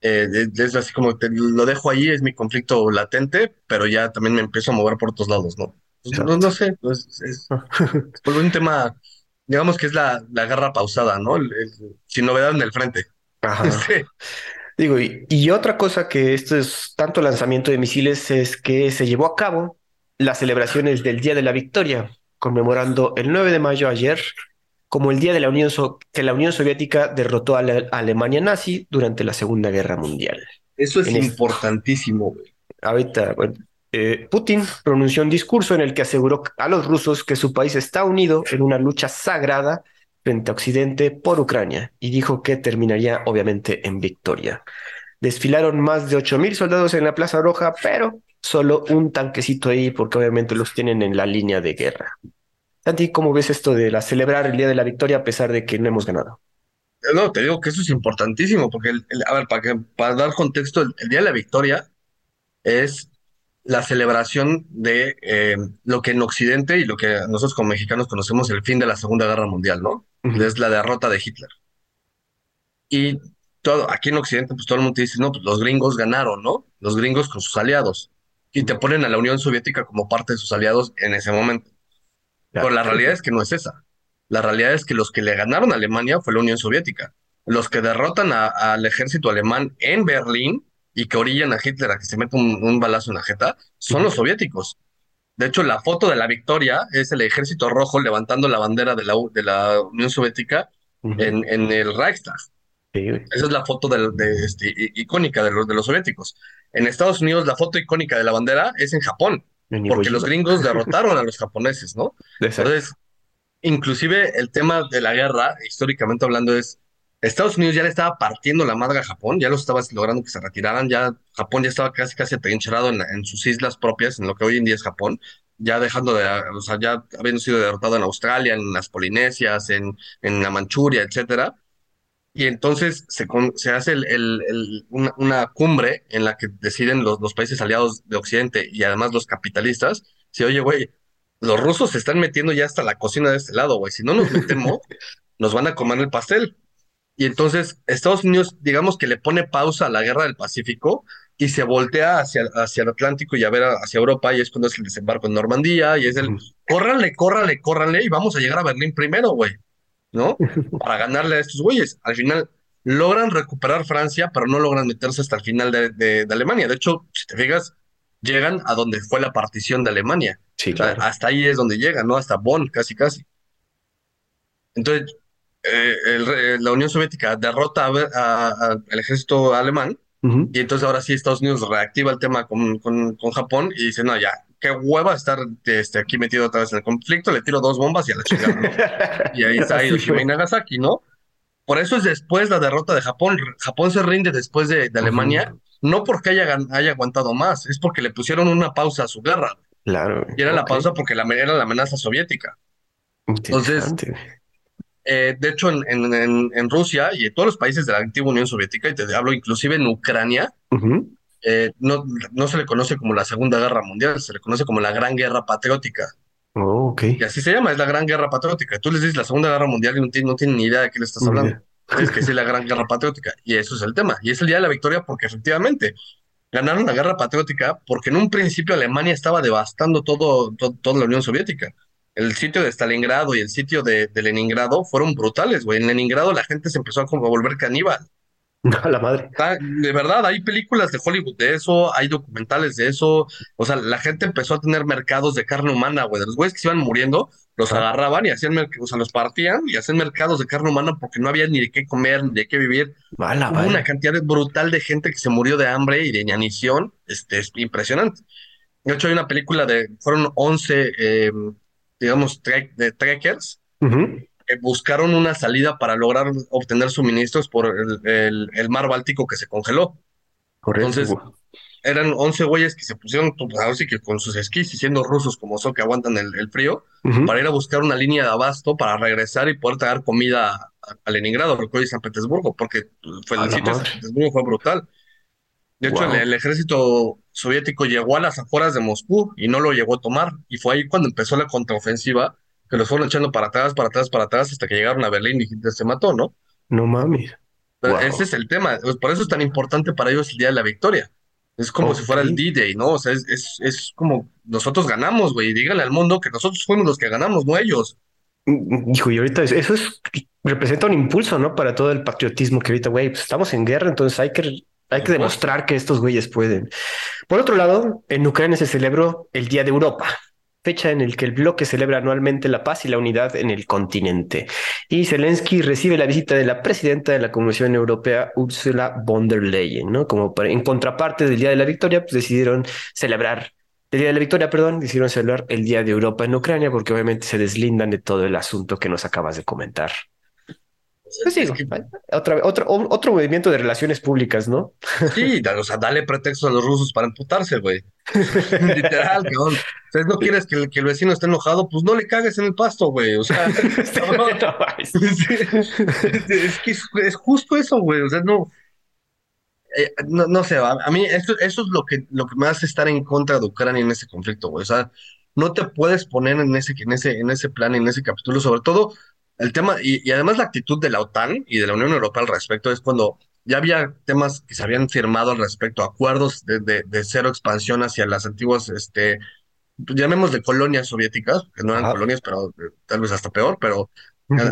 Eh, es así como te lo dejo ahí, es mi conflicto latente, pero ya también me empiezo a mover por otros lados, ¿no? Pues, no, no sé, pues, es, un tema, digamos que es la, la guerra pausada, ¿no? El- el- sin novedad en el frente. Ajá. Sí. Digo, y, y otra cosa que esto es tanto lanzamiento de misiles es que se llevó a cabo las celebraciones del Día de la Victoria, conmemorando el 9 de mayo ayer como el día de la Unión So- que la Unión Soviética derrotó a la Alemania nazi durante la Segunda Guerra Mundial. Eso es En importantísimo, güey. Ahorita, bueno, eh, Putin pronunció un discurso en el que aseguró a los rusos que su país está unido en una lucha sagrada frente a Occidente por Ucrania y dijo que terminaría obviamente en victoria. Desfilaron más de 8.000 soldados en la Plaza Roja, pero solo un tanquecito ahí porque obviamente los tienen en la línea de guerra. Santi, ¿cómo ves esto de la celebrar el Día de la Victoria a pesar de que no hemos ganado? No, te digo que eso es importantísimo, porque, a ver, para, dar contexto, el Día de la Victoria es la celebración de eh, lo que en Occidente y lo que nosotros como mexicanos conocemos el fin de la Segunda Guerra Mundial, ¿no? Es la derrota de Hitler. Y todo, aquí en Occidente, pues todo el mundo te dice, no, pues los gringos ganaron, ¿no? Los gringos con sus aliados. Y te ponen a la Unión Soviética como parte de sus aliados en ese momento. Pero la realidad es que no es esa. La realidad es que los que le ganaron a Alemania fue la Unión Soviética. Los que derrotan al ejército alemán en Berlín y que orillan a Hitler a que se meta un, un balazo en la jeta son los soviéticos. De hecho, la foto de la victoria es el ejército rojo levantando la bandera de la, de la Unión Soviética en, en el Reichstag. Sí. Esa es la foto de, este, icónica de los, de los soviéticos. En Estados Unidos, la foto icónica de la bandera es en Japón, En porque los gringos derrotaron a los japoneses, ¿no? Exacto. Entonces, inclusive el tema de la guerra, históricamente hablando, es Estados Unidos ya le estaba partiendo la madre a Japón, ya lo estaba logrando que se retiraran, ya Japón ya estaba casi casi atrincherado en, la- en sus islas propias, en lo que hoy en día es Japón, ya dejando de, o sea, ya habiendo sido derrotado en Australia, en las Polinesias, en, en la Manchuria, etcétera. Y entonces se, se hace el- el- el- una, una cumbre en la que deciden los, los países aliados de Occidente y además los capitalistas, si oye, güey, los rusos se están metiendo ya hasta la cocina de este lado, güey, si no nos metemos, nos van a comer el pastel. Y entonces Estados Unidos, digamos que le pone pausa a la guerra del Pacífico y se voltea hacia, hacia el Atlántico y a ver hacia Europa y es cuando es el desembarco en Normandía y es el, córranle, córranle, córranle y vamos a llegar a Berlín primero, güey. ¿no? Para ganarle a estos güeyes. Al final logran recuperar Francia, pero no logran meterse hasta el final de, de- de Alemania. De hecho, si te fijas, llegan a donde fue la partición de Alemania. Sí, O sea, claro. hasta ahí es donde llegan, ¿no? Hasta Bonn, casi, casi. Entonces, eh, el la Unión Soviética derrota a- a- al ejército alemán y entonces ahora sí Estados Unidos reactiva el tema con, con, con Japón y dice, no, ya, qué hueva estar este, aquí metido otra vez en el conflicto, le tiro dos bombas y a la chingada, ¿no? Y ahí está Hiroshima y Nagasaki, ¿no? Por eso es después la derrota de Japón. Japón se rinde después de, de Alemania, no porque haya, haya aguantado más, es porque le pusieron una pausa a su guerra. Claro. Y era la pausa porque la, era la amenaza soviética. Interesante. Eh, de hecho, en, en, en, en Rusia y en todos los países de la antigua Unión Soviética, y te hablo inclusive en Ucrania, eh, no, no se le conoce como la Segunda Guerra Mundial, se le conoce como la Gran Guerra Patriótica. Oh. Y así se llama, es la Gran Guerra Patriótica. Tú les dices la Segunda Guerra Mundial y no tienen, no tienen ni idea de qué le estás hablando. idea. Es que sí, la Gran Guerra Patriótica. Y eso es el tema. Y es el día de la victoria porque efectivamente ganaron la Guerra Patriótica porque en un principio Alemania estaba devastando todo, to- toda la Unión Soviética. El sitio de Stalingrado y el sitio de, de Leningrado fueron brutales, güey. En Leningrado la gente se empezó a como volver caníbal. A la madre. Ah, De verdad, hay películas de Hollywood de eso, hay documentales de eso. O sea, la gente empezó a tener mercados de carne humana, güey. Los güeyes que se iban muriendo, los agarraban y hacían, o sea, los partían y hacían mercados de carne humana porque no había ni de qué comer, ni de qué vivir. Hubo una cantidad brutal de gente que se murió de hambre y de inanición. Este, es impresionante. De hecho, hay una película de, fueron 11, eh, digamos, de trekkers que buscaron una salida para lograr obtener suministros por el, el- el mar Báltico que se congeló. Correcto. Entonces, eran 11 güeyes que se pusieron, pues, ahora sí que con sus esquís y siendo rusos como son que aguantan el, el frío, para ir a buscar una línea de abasto para regresar y poder traer comida a, a Leningrado, hoy es San Petersburgo, porque fue, A el sitio de. San Petersburgo fue brutal. De hecho, Wow. el, el ejército soviético llegó a las afueras de Moscú y no lo llegó a tomar. Y fue ahí cuando empezó la contraofensiva, que los fueron echando para atrás, para atrás, para atrás, hasta que llegaron a Berlín y Hitler se mató, ¿no? No mames. Wow. Ese es el tema. pues, Por eso es tan importante para ellos el día de la victoria. Es como si fuera el. D-Day, ¿no? O sea, es, es, es como nosotros ganamos, güey. Díganle al mundo que nosotros fuimos los que ganamos, no ellos. Mm, Hijo, y ahorita es- eso es, representa un impulso, ¿no? Para todo el patriotismo que ahorita, güey, pues estamos en guerra, entonces hay que, hay que demostrar que estos güeyes pueden. Por otro lado, en Ucrania se celebró el Día de Europa, fecha en el que el bloque celebra anualmente la paz y la unidad en el continente. Y Zelensky recibe la visita de la presidenta de la Comisión Europea, Ursula von der Leyen, ¿no? Como para- en contraparte del Día de la Victoria, pues decidieron celebrar el Día de la Victoria, perdón, decidieron celebrar el Día de Europa en Ucrania porque obviamente se deslindan de todo el asunto que nos acabas de comentar. Pues que- otra, otro, otro movimiento de relaciones públicas, ¿no? sí, o sea, dale pretexto a los rusos para emputarse, güey. Literal, cabrón. O sea, no quieres que el, que el vecino esté enojado, pues no le cagues en el pasto, güey. O sea. No es, es que es, es justo eso, güey. O sea, no. eh, no, no sé, a, a mí esto, eso es lo que, lo que me hace estar en contra de Ucrania en ese conflicto, güey. O sea, no te puedes poner en ese, en ese, en ese plan, en ese capítulo, sobre todo el tema, y, y además la actitud de la OTAN y de la Unión Europea al respecto es cuando ya había temas que se habían firmado al respecto, acuerdos de, de, de cero expansión hacia las antiguas, este, llamémosle colonias soviéticas, que no eran Ajá. colonias, pero eh, tal vez hasta peor, pero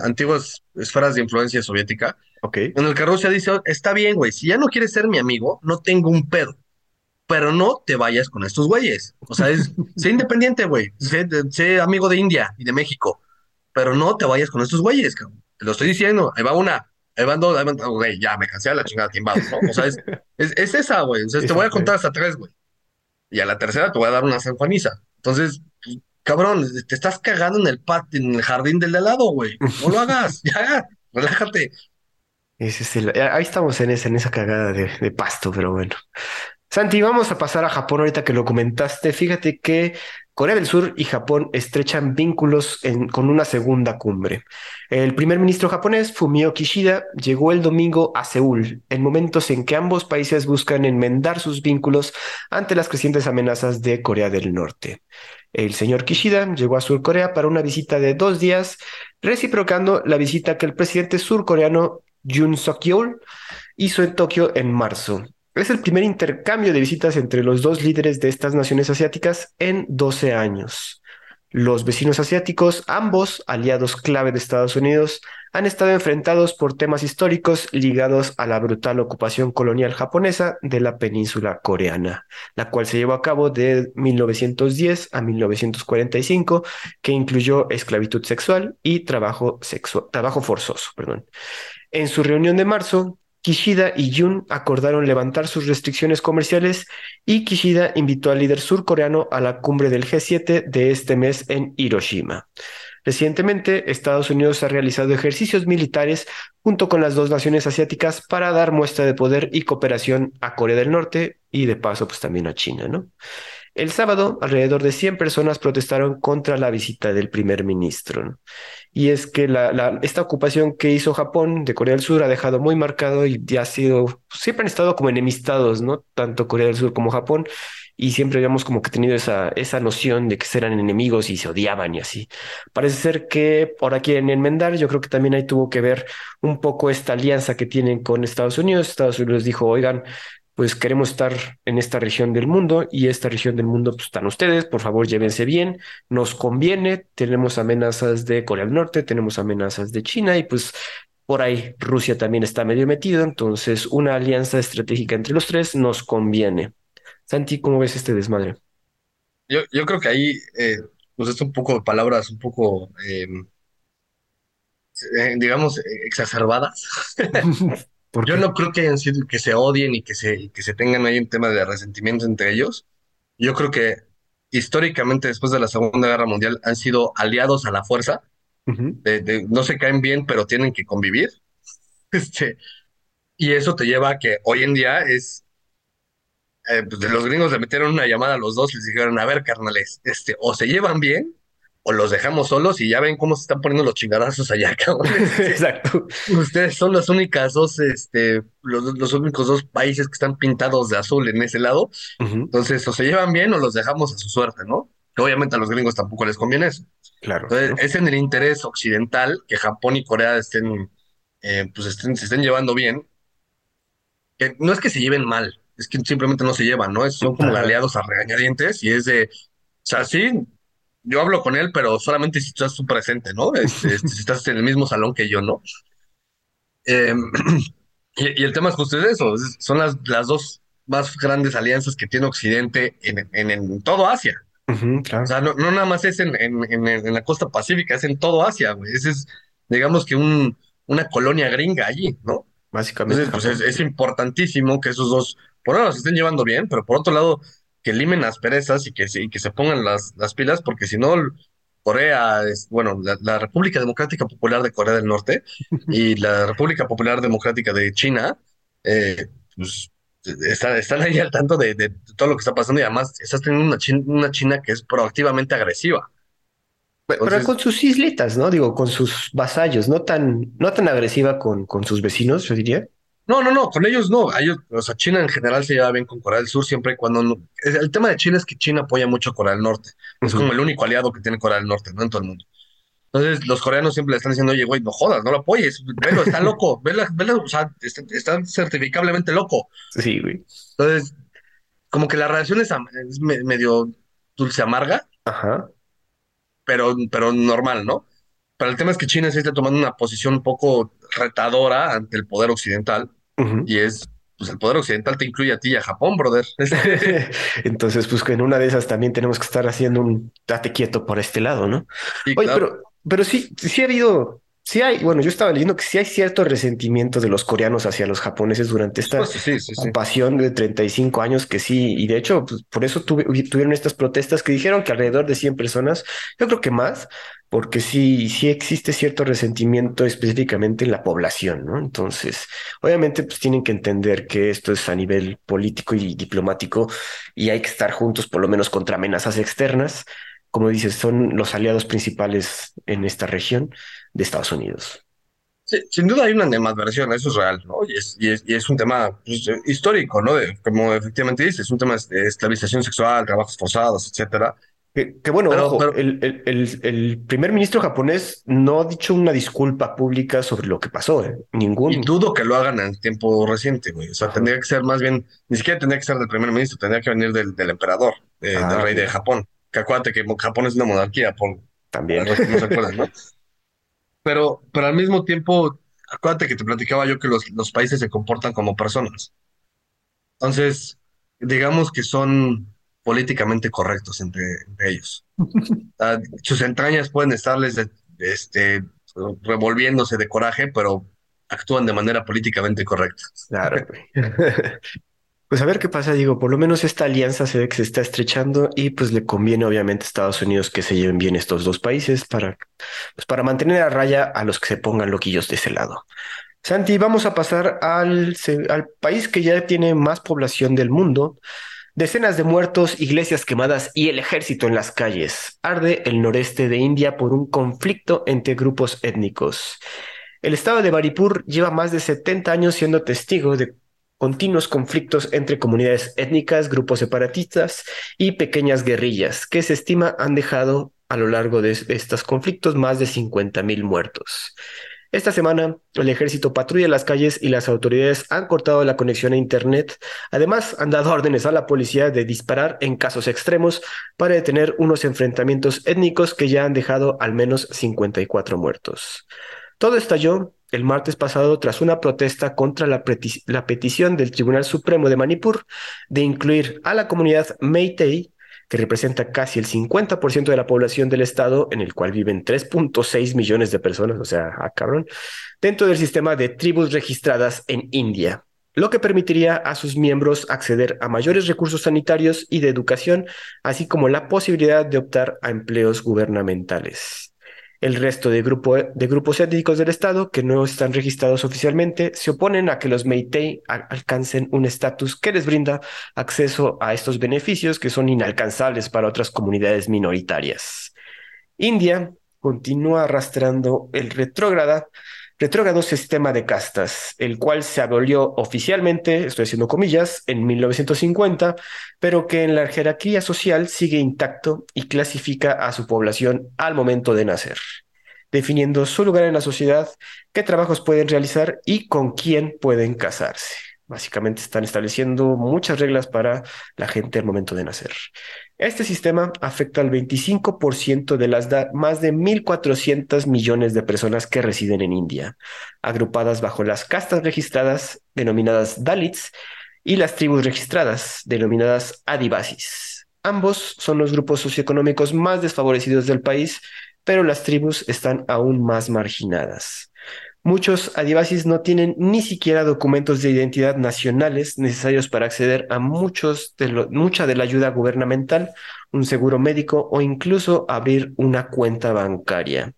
antiguas esferas de influencia soviética, Ok. en el que Rusia dice, está bien, güey, si ya no quieres ser mi amigo, no tengo un pedo, pero no te vayas con estos güeyes. O sea, es, sé independiente, güey, sé, de- sé amigo de India y de México, pero no te vayas con estos güeyes, cabrón. Te lo estoy diciendo, ahí va una, ahí van dos, ahí van, güey, ya me cansé de la chingada, timbado, ¿no? O sea, es, es, es esa, güey, o sea, te voy a contar hasta tres, güey, y a la tercera te voy a dar una sanjuaniza. Entonces, cabrón, te estás cagando en el patio, en el jardín del de al lado, güey, no lo hagas, ya, relájate. Ese es el- ahí estamos en esa, en esa cagada de, de pasto, pero bueno. Santi, vamos a pasar a Japón ahorita que lo comentaste. Fíjate que Corea del Sur y Japón estrechan vínculos con una segunda cumbre. El primer ministro japonés, Fumio Kishida, llegó el domingo a Seúl, en momentos en que ambos países buscan enmendar sus vínculos ante las crecientes amenazas de Corea del Norte. El señor Kishida llegó a Surcorea para una visita de dos días, reciprocando la visita que el presidente surcoreano Yoon Suk-yeol hizo en Tokio en marzo. Es el primer intercambio de visitas entre los dos líderes de estas naciones asiáticas en 12 años. Los vecinos asiáticos, ambos aliados clave de Estados Unidos, han estado enfrentados por temas históricos ligados a la brutal ocupación colonial japonesa de la península coreana, la cual se llevó a cabo de 1910 a 1945, que incluyó esclavitud sexual y trabajo, forzoso. En su reunión de marzo, Kishida y Jun acordaron levantar sus restricciones comerciales y Kishida invitó al líder surcoreano a la cumbre del G7 de este mes en Hiroshima. Recientemente, Estados Unidos ha realizado ejercicios militares junto con las dos naciones asiáticas para dar muestra de poder y cooperación a Corea del Norte y de paso pues también a China, ¿no? El sábado, alrededor de 100 personas protestaron contra la visita del primer ministro. Y es que esta ocupación que hizo Japón de Corea del Sur ha dejado muy marcado y ya ha sido, siempre han estado como enemistados, ¿no? Tanto Corea del Sur como Japón. Y siempre habíamos como que tenido esa, esa noción de que eran enemigos y se odiaban y así. Parece ser que ahora quieren enmendar. Yo creo que también ahí tuvo que ver un poco esta alianza que tienen con Estados Unidos. Estados Unidos dijo, oigan, pues queremos estar en esta región del mundo y esta región del mundo pues están ustedes, por favor llévense bien, nos conviene, tenemos amenazas de Corea del Norte, tenemos amenazas de China y pues por ahí Rusia también está medio metido, entonces una alianza estratégica entre los tres nos conviene. Santi, ¿cómo ves este desmadre? Yo, yo creo que ahí, eh, pues es un poco de palabras un poco, em, eh, digamos, exacerbadas. Yo no creo que hayan sido que se odien y que se, que se tengan ahí un tema de resentimiento entre ellos. Yo creo que históricamente después de la Segunda Guerra Mundial han sido aliados a la fuerza. de, no se caen bien, pero tienen que convivir. Este, y eso te lleva a que hoy en día es... Eh, pues los gringos le metieron una llamada a los dos y les dijeron, a ver, carnales, este, o se llevan bien o los dejamos solos y ya ven cómo se están poniendo los chingadazos allá, cabrón. Exacto. Ustedes son las únicas dos, este, los, los, únicos dos países que están pintados de azul en ese lado. Entonces, o se llevan bien o los dejamos a su suerte, ¿no? Que obviamente a los gringos tampoco les conviene eso. Claro. Entonces, es en el interés occidental que Japón y Corea estén, eh, pues estén, se estén llevando bien. Que no es que se lleven mal, es que simplemente no se llevan, ¿no? Son como aliados a regañadientes y es de, o sea, sí, yo hablo con él, pero solamente si estás tú presente, ¿no? Este, este, si estás en el mismo salón que yo, ¿no? Em, y, el tema es justo eso, son las, las dos más grandes alianzas que tiene Occidente en, en, todo Asia. O sea, no, nada más es en, en, la costa pacífica, es en todo Asia, güey. Ese es, digamos que un, una colonia gringa allí, ¿no? Básicamente. Entonces, pues es, importantísimo que esos dos, por un lado, se estén llevando bien, pero por otro lado, que limen las perezas y que, y que se pongan las, las pilas, porque si no, Corea, es, bueno, la, República Democrática Popular de Corea del Norte y la República Popular Democrática de China, eh, pues están ahí al tanto de, de, todo lo que está pasando y además estás teniendo una China, una China que es proactivamente agresiva. Pero con sus islitas, ¿no? Digo, con sus vasallos, no tan, no tan agresiva con, con sus vecinos, yo diría. No, no, no, con ellos no. Ellos, o sea, China en general se lleva bien con Corea del Sur siempre y cuando... No, el tema de China es que China apoya mucho a Corea del Norte. Es como el único aliado que tiene Corea del Norte, ¿no? En todo el mundo. Entonces, los coreanos siempre le están diciendo, oye, güey, no jodas, no lo apoyes, velo, está loco, velo, velo, o sea, está, certificablemente loco. Sí, güey. Entonces, como que la relación es, medio dulce amarga, Ajá. Pero, pero normal, ¿no? Pero el tema es que China se está tomando una posición un poco retadora ante el poder occidental y es, pues el poder occidental te incluye a ti y a Japón, brother. Entonces, pues en una de esas también tenemos que estar haciendo un date quieto por este lado, ¿no? Oye, pero, pero sí, sí ha habido Sí hay, bueno, yo estaba leyendo que sí hay cierto resentimiento de los coreanos hacia los japoneses durante esta ocupación de 35 años que sí, y de hecho, pues, por eso tuvieron estas protestas que dijeron que alrededor de 100 personas, yo creo que más, porque sí, sí existe cierto resentimiento específicamente en la población, ¿no? Entonces, obviamente, pues tienen que entender que esto es a nivel político y diplomático y hay que estar juntos por lo menos contra amenazas externas como dices, son los aliados principales en esta región de Estados Unidos. Sí, sin duda hay una animadversión, eso es real, ¿no? Y es, y es, y es un tema pues, histórico, ¿no? De, como efectivamente dices, es un tema de esclavización sexual, trabajos forzados, etcétera. Que, bueno, el, el, el, primer ministro japonés no ha dicho una disculpa pública sobre lo que pasó, ¿eh? Ningún. Y dudo que lo hagan en tiempo reciente, güey. O sea, tendría que ser más bien, ni siquiera tendría que ser del primer ministro, tendría que venir del, del emperador, del rey de Japón. Que acuérdate que Japón es una monarquía, por, También. los que no se acuerdan, ¿no? Pero, pero al mismo tiempo, acuérdate que te platicaba yo que los, los países se comportan como personas. Entonces, digamos que son políticamente correctos entre, entre ellos. Ah, sus entrañas pueden estarles de- este, revolviéndose de coraje, pero actúan de manera políticamente correcta. Claro. Pues a ver qué pasa, digo, por lo menos esta alianza se ve que se está estrechando y pues le conviene obviamente a Estados Unidos que se lleven bien estos dos países para, pues, para mantener a raya a los que se pongan loquillos de ese lado. Santi, vamos a pasar al, al país que ya tiene más población del mundo. Decenas de muertos, iglesias quemadas y el ejército en las calles. Arde el noreste de India por un conflicto entre grupos étnicos. El estado de Baripur lleva más de 70 años siendo testigo de continuos conflictos entre comunidades étnicas, grupos separatistas y pequeñas guerrillas que se estima han dejado a lo largo de estos conflictos más de 50.000 muertos. Esta semana, el ejército patrulla las calles y las autoridades han cortado la conexión a Internet. Además, han dado órdenes a la policía de disparar en casos extremos para detener unos enfrentamientos étnicos que ya han dejado al menos 54 muertos. Todo estalló el martes pasado tras una protesta contra la, peti- la petición del Tribunal Supremo de Manipur de incluir a la comunidad Meitei, que representa casi el 50% de la población del estado, en el cual viven 3.6 millones de personas, o sea, ah, cabrón, dentro del sistema de tribus registradas en India, lo que permitiría a sus miembros acceder a mayores recursos sanitarios y de educación, así como la posibilidad de optar a empleos gubernamentales. El resto de, grupo, de grupos étnicos del Estado que no están registrados oficialmente se oponen a que los Meitei alcancen un estatus que les brinda acceso a estos beneficios que son inalcanzables para otras comunidades minoritarias. India continúa arrastrando el retrógrada, retrógrado sistema de castas, el cual se abolió oficialmente, estoy haciendo comillas, en 1950, pero que en la jerarquía social sigue intacto y clasifica a su población al momento de nacer, definiendo su lugar en la sociedad, qué trabajos pueden realizar y con quién pueden casarse. Básicamente están estableciendo muchas reglas para la gente al momento de nacer. Este sistema afecta al 25% de las más de 1.400 millones de personas que residen en India, agrupadas bajo las castas registradas denominadas Dalits y las tribus registradas denominadas Adivasis. Ambos son los grupos socioeconómicos más desfavorecidos del país, pero las tribus están aún más marginadas. Muchos adivasis no tienen ni siquiera documentos de identidad nacionales necesarios para acceder a muchos de mucha de la ayuda gubernamental, un seguro médico o incluso abrir una cuenta bancaria.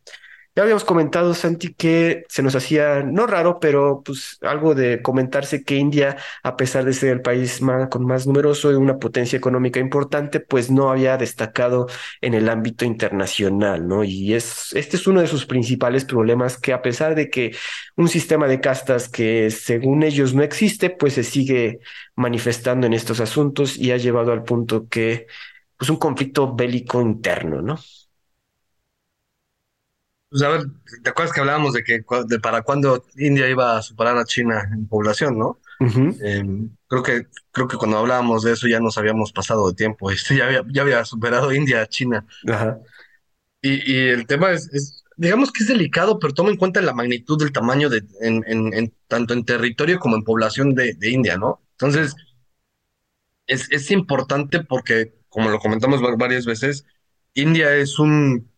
Ya habíamos comentado, Santi, que se nos hacía no raro, pero pues algo de comentarse que India, a pesar de ser el país más, con más numeroso y una potencia económica importante, pues no había destacado en el ámbito internacional, ¿no? Y es, este es uno de sus principales problemas, que a pesar de que un sistema de castas que según ellos no existe, pues se sigue manifestando en estos asuntos y ha llevado al punto que, pues un conflicto bélico interno, ¿no? Pues a ver, ¿te acuerdas que hablábamos de que de para cuándo India iba a superar a China en población, ¿no? Eh, creo que, creo que cuando hablábamos de eso ya nos habíamos pasado de tiempo. Esto ya había, ya había superado India a China. Ajá, Y, y el tema es, es, digamos que es delicado, pero toma en cuenta la magnitud del tamaño de, en, en, en- tanto en territorio como en población de, de India, ¿no? Entonces, es, es importante porque, como lo comentamos va- varias veces, India es un,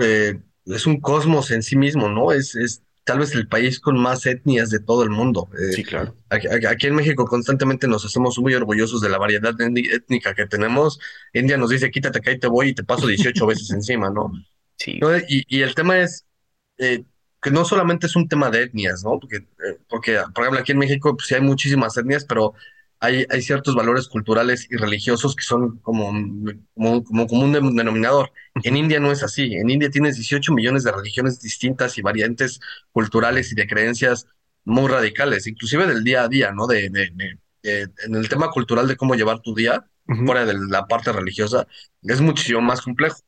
eh, es un cosmos en sí mismo, ¿no? Es, es tal vez el país con más etnias de todo el mundo. Eh, sí, claro. Aquí, en México constantemente nos hacemos muy orgullosos de la variedad étni- étnica que tenemos. India nos dice, quítate que ahí te voy y te paso 18 veces encima, ¿no? Sí, ¿No? Y, y el tema es eh, que no solamente es un tema de etnias, ¿no? Porque, eh, porque, por ejemplo, aquí en México pues, sí hay muchísimas etnias, pero hay, hay ciertos valores culturales y religiosos que son como, como, como, como un dem- denominador. En India no es así. En India tienes 18 millones de religiones distintas y variantes culturales y de creencias muy radicales, inclusive del día a día, ¿no? De, de, de- de- en el tema cultural de cómo llevar tu día, fuera de la parte religiosa, es muchísimo más complejo.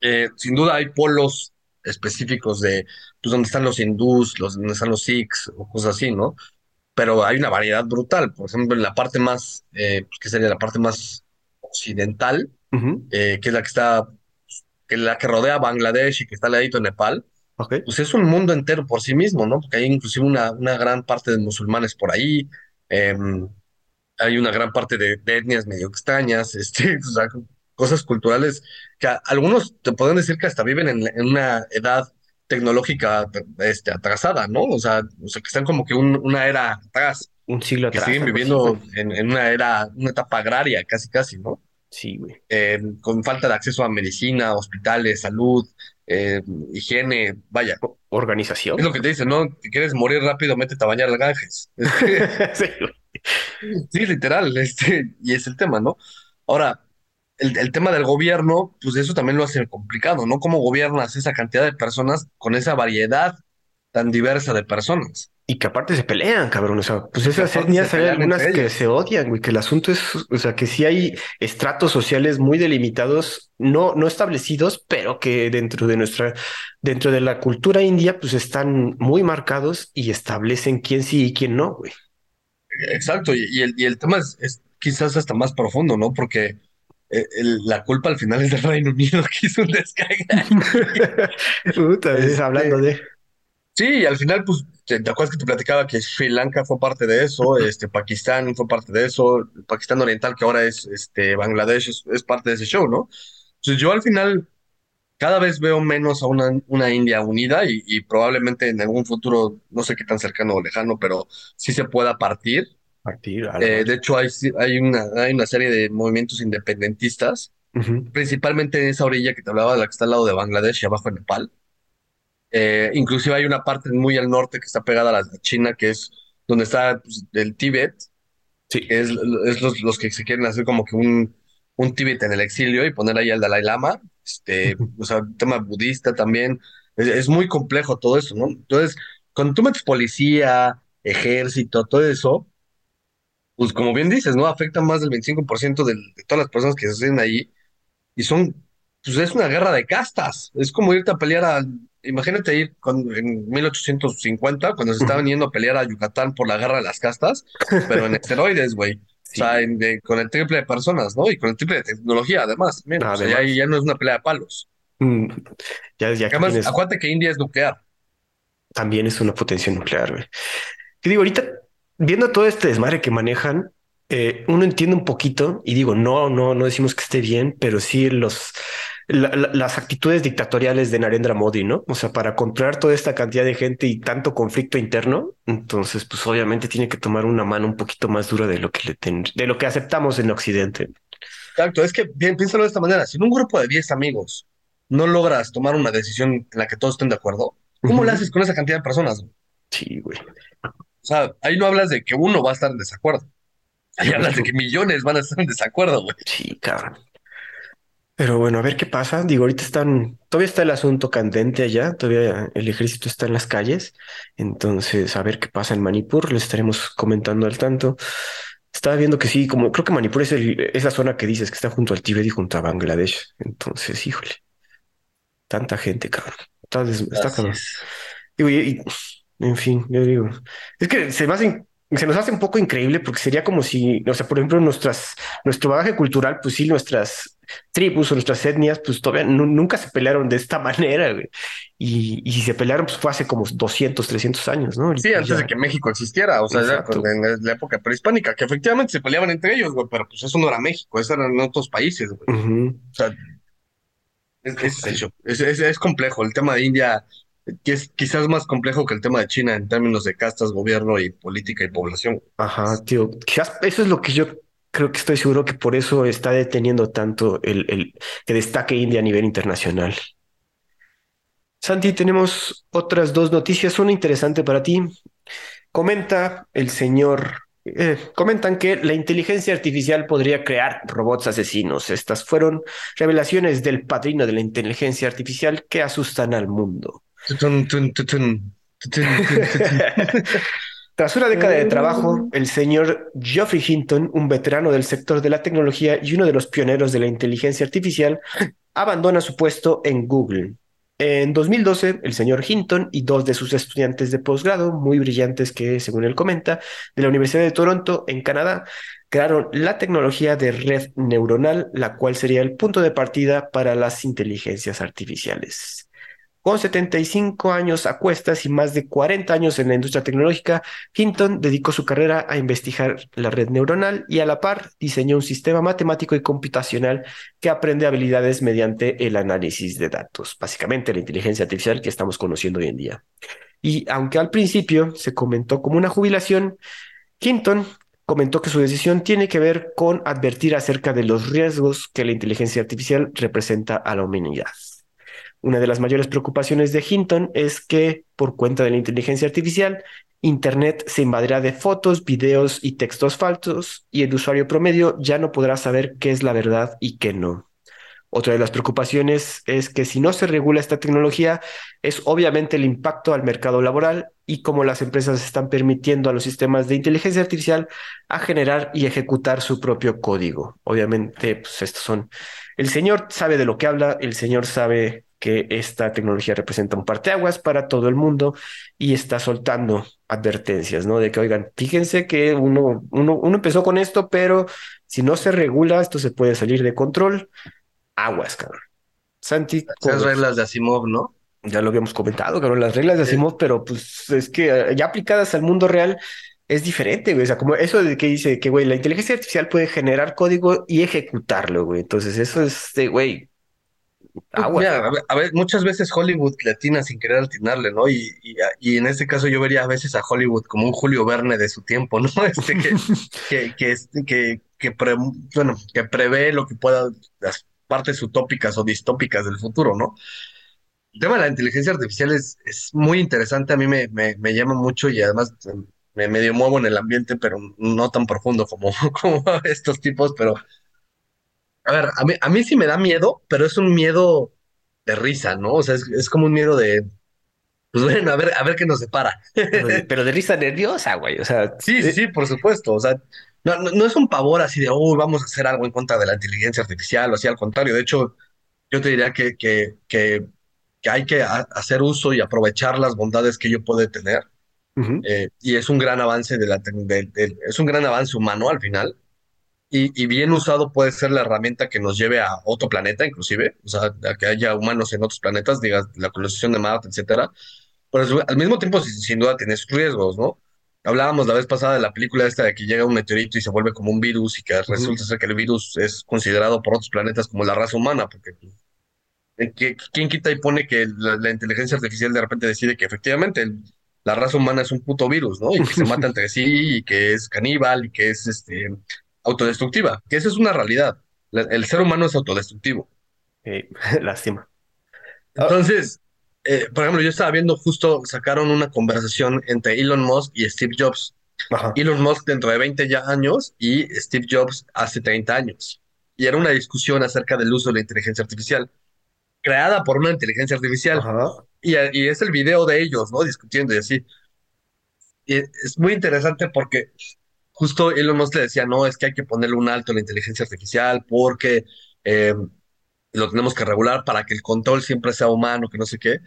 Eh, sin duda hay polos específicos de pues, donde están los hindús, los, donde están los sikhs o cosas así, ¿no? Pero hay una variedad brutal. Por ejemplo, en la parte más, eh, pues, que sería la parte más occidental, eh, que es la que está, que la que rodea Bangladesh y que está al ladito de Nepal, Ok. pues es un mundo entero por sí mismo, ¿no? Porque hay inclusive una, una gran parte de musulmanes por ahí, em, hay una gran parte de, de etnias medio extrañas, este, o sea, cosas culturales que a- algunos te pueden decir que hasta viven en, en una edad tecnológica este, atrasada, ¿no? O sea, o sea, que están como que un- una era atrás, Un siglo que atrás. siguen algo así, viviendo en, en una era, una etapa agraria, casi, casi, ¿no? Sí, güey. Eh, con falta de acceso a medicina, hospitales, salud, eh, higiene, vaya. O- Es Organización. lo que te dicen, ¿no? Si quieres morir rápido, métete a bañar al Ganges. Este, Sí, güey. Sí, literal, este, y es el tema, ¿no? Ahora, el, el tema del gobierno, pues eso también lo hace complicado, ¿no? ¿Cómo gobiernas esa cantidad de personas con esa variedad tan diversa de personas? Y que aparte se pelean, cabrón. O sea, pues esas etnias hay algunas que se odian, güey. Que el asunto es, o sea, que sí hay estratos sociales muy delimitados, no, no establecidos, pero que dentro de nuestra, dentro de la cultura india, pues están muy marcados y establecen quién sí y quién no, güey. Exacto, y, y el, y el tema es, es quizás hasta más profundo, ¿no? Porque eh, el- la culpa al final es del Reino Unido que hizo un descarga. Puta, es Este, hablando de. Sí, y al final, pues, te, te acuerdas que te platicaba que Sri Lanka fue parte de eso, este, Pakistán fue parte de eso, el Pakistán Oriental, que ahora es este, Bangladesh, es, es parte de ese show, ¿no? Entonces yo al final cada vez veo menos a una, una India unida y, y probablemente en algún futuro, no sé qué tan cercano o lejano, pero sí se pueda partir. Partir, Eh, de hecho, hay, hay una, hay una serie de movimientos independentistas, principalmente en esa orilla que te hablaba, la que está al lado de Bangladesh y abajo en Nepal. Eh, inclusive hay una parte muy al norte que está pegada a la China, que es donde está pues, el Tíbet, Sí. que es, es los, los que se quieren hacer como que un, un Tíbet en el exilio y poner ahí al Dalai Lama, este, o sea, tema budista también. Es, es muy complejo todo eso, ¿no? Entonces, cuando tú metes policía, ejército, todo eso, pues como bien dices, ¿no? Afecta más del 25% del- de todas las personas que se hacen ahí y son, pues es una guerra de castas. Es como irte a pelear a, imagínate ir con- en 1850, cuando se estaban yendo a pelear a Yucatán por la guerra de las castas, pero en esteroides, güey. O sea, en- de- con el triple de personas, ¿no? Y con el triple de tecnología, además. también. O sea, ya, Además. ya no es una pelea de palos. Mm, Ya, ya Además, tienes, acuérdate que India es nuclear. también es una potencia nuclear, güey. Que digo, ahorita, viendo todo este desmadre que manejan, eh, uno entiende un poquito y digo, no, no, no decimos que esté bien, pero sí los, la- la- las actitudes dictatoriales de Narendra Modi, ¿no? O sea, para controlar toda esta cantidad de gente y tanto conflicto interno, entonces, pues obviamente tiene que tomar una mano un poquito más dura de lo que le ten- de lo que aceptamos en Occidente. Exacto, es que bien, piénsalo de esta manera. Si en un grupo de 10 amigos no logras tomar una decisión en la que todos estén de acuerdo, ¿cómo Ujú. le haces con esa cantidad de personas? Sí, güey. O sea, ahí no hablas de que uno va a estar en desacuerdo. Ahí hablas de que millones van a estar en desacuerdo, güey. Sí, cabrón. Pero bueno, a ver qué pasa. Digo, ahorita están, todavía está el asunto candente allá, todavía el ejército está en las calles. Entonces, a ver qué pasa en Manipur, les estaremos comentando al tanto. Estaba viendo que sí, como creo que Manipur es, el, es la zona que dices que está junto al Tíbet y junto a Bangladesh. Entonces, híjole, tanta gente, cabrón. Está, des- está cabrón. Digo, y- y, en fin, yo digo, es que se me hace, se nos hace un poco increíble porque sería como si, o sea, por ejemplo, nuestras, nuestro bagaje cultural, pues sí, nuestras tribus o nuestras etnias, pues todavía nu- nunca se pelearon de esta manera, güey. Y, y si se pelearon, pues fue hace como 200, 300 años, ¿no? Sí, antes ya- de que México existiera, o sea, ya en la época prehispánica, que efectivamente se peleaban entre ellos, güey, pero pues eso no era México, eso eran otros países, güey. O sea, es, es, es- es complejo. El tema de India, que es quizás más complejo que el tema de China en términos de castas, gobierno y política y población. Ajá, tío. Quizás eso es lo que yo creo que estoy seguro que por eso está deteniendo tanto el, el que destaque India a nivel internacional. Santi, tenemos otras dos noticias, una interesante para ti. Comenta el señor, eh, comentan que la inteligencia artificial podría crear robots asesinos. Estas fueron revelaciones del padrino de la inteligencia artificial que asustan al mundo. Tras una década de trabajo, el señor Geoffrey Hinton, un veterano del sector de la tecnología y uno de los pioneros de la inteligencia artificial, abandona su puesto en Google. En 2012, el señor Hinton y dos de sus estudiantes de posgrado, muy brillantes que, según él comenta, de la Universidad de Toronto, en Canadá, crearon la tecnología de red neuronal, la cual sería el punto de partida para las inteligencias artificiales. Con 75 años a cuestas y más de 40 años en la industria tecnológica, Hinton dedicó su carrera a investigar la red neuronal y a la par diseñó un sistema matemático y computacional que aprende habilidades mediante el análisis de datos, básicamente la inteligencia artificial que estamos conociendo hoy en día. Y aunque al principio se comentó como una jubilación, Hinton comentó que su decisión tiene que ver con advertir acerca de los riesgos que la inteligencia artificial representa a la humanidad. Una de las mayores preocupaciones de Hinton es que, por cuenta de la inteligencia artificial, Internet se invadirá de fotos, videos y textos falsos y el usuario promedio ya no podrá saber qué es la verdad y qué no. Otra de las preocupaciones es que si no se regula esta tecnología, es obviamente el impacto al mercado laboral y cómo las empresas están permitiendo a los sistemas de inteligencia artificial a generar y ejecutar su propio código. Obviamente, pues estos son... El señor sabe de lo que habla, el señor sabe que esta tecnología representa un parteaguas para todo el mundo y está soltando advertencias, ¿no? De que, oigan, fíjense que uno, uno, uno empezó con esto, pero si no se regula, esto se puede salir de control. Aguas, cabrón. Santi. Esas reglas de Asimov, ¿no? Ya lo habíamos comentado, cabrón, las reglas de Asimov, pero pues es que eh, ya aplicadas al mundo real es diferente, güey. O sea, como eso de que dice que, güey, la inteligencia artificial puede generar código y ejecutarlo, güey. Entonces, eso es de, güey, Mira, a, ver, muchas veces Hollywood le atina sin querer atinarle, ¿no? Y, y, en este caso yo vería a veces a Hollywood como un Julio Verne de su tiempo, ¿no? Este que, que, que, que, que, bueno, que prevé lo que pueda, las partes utópicas o distópicas del futuro, ¿no? El tema de la inteligencia artificial es, es muy interesante, a mí me, me, me llama mucho y además me medio muevo en el ambiente, pero no tan profundo como, como estos tipos, pero a ver, a mí, a mí sí me da miedo, pero es un miedo de risa, ¿no? O sea, es, como un miedo de, pues bueno, a ver, a ver qué nos separa. Pero de, risa nerviosa, güey. O sea, sí, sí, sí, por supuesto. O sea, no, no, es un pavor así de, oh, vamos a hacer algo en contra de la inteligencia artificial o así, al contrario. De hecho, yo te diría que, que, que, que hay que hacer uso y aprovechar las bondades que ello puede tener. Eh, y es un gran avance de la, es un gran avance humano al final y, bien usado puede ser la herramienta que nos lleve a otro planeta, inclusive, o sea, a que haya humanos en otros planetas, digas, la colonización de Marte, etcétera. Pero al mismo tiempo, sin, duda, tiene sus riesgos, ¿no? Hablábamos la vez pasada de la película esta de que llega un meteorito y se vuelve como un virus y que resulta ser que el virus es considerado por otros planetas como la raza humana, porque pues, ¿quién quita y pone que la, inteligencia artificial de repente decide que efectivamente la raza humana es un puto virus, ¿no? Y que se mata entre sí y que es caníbal y que es este autodestructiva, que esa es una realidad. El ser humano es autodestructivo. lástima. Entonces, eh, por ejemplo, yo estaba viendo justo, sacaron una conversación entre Elon Musk y Steve Jobs. Elon Musk dentro de 20 ya años y Steve Jobs hace 30 años. Y era una discusión acerca del uso de la inteligencia artificial, creada por una inteligencia artificial. Y, y, es el video de ellos, ¿no? Discutiendo y así. Y es muy interesante porque justo Elon Musk le decía, no, es que hay que ponerle un alto a la inteligencia artificial porque eh, lo tenemos que regular para que el control siempre sea humano, que no sé qué.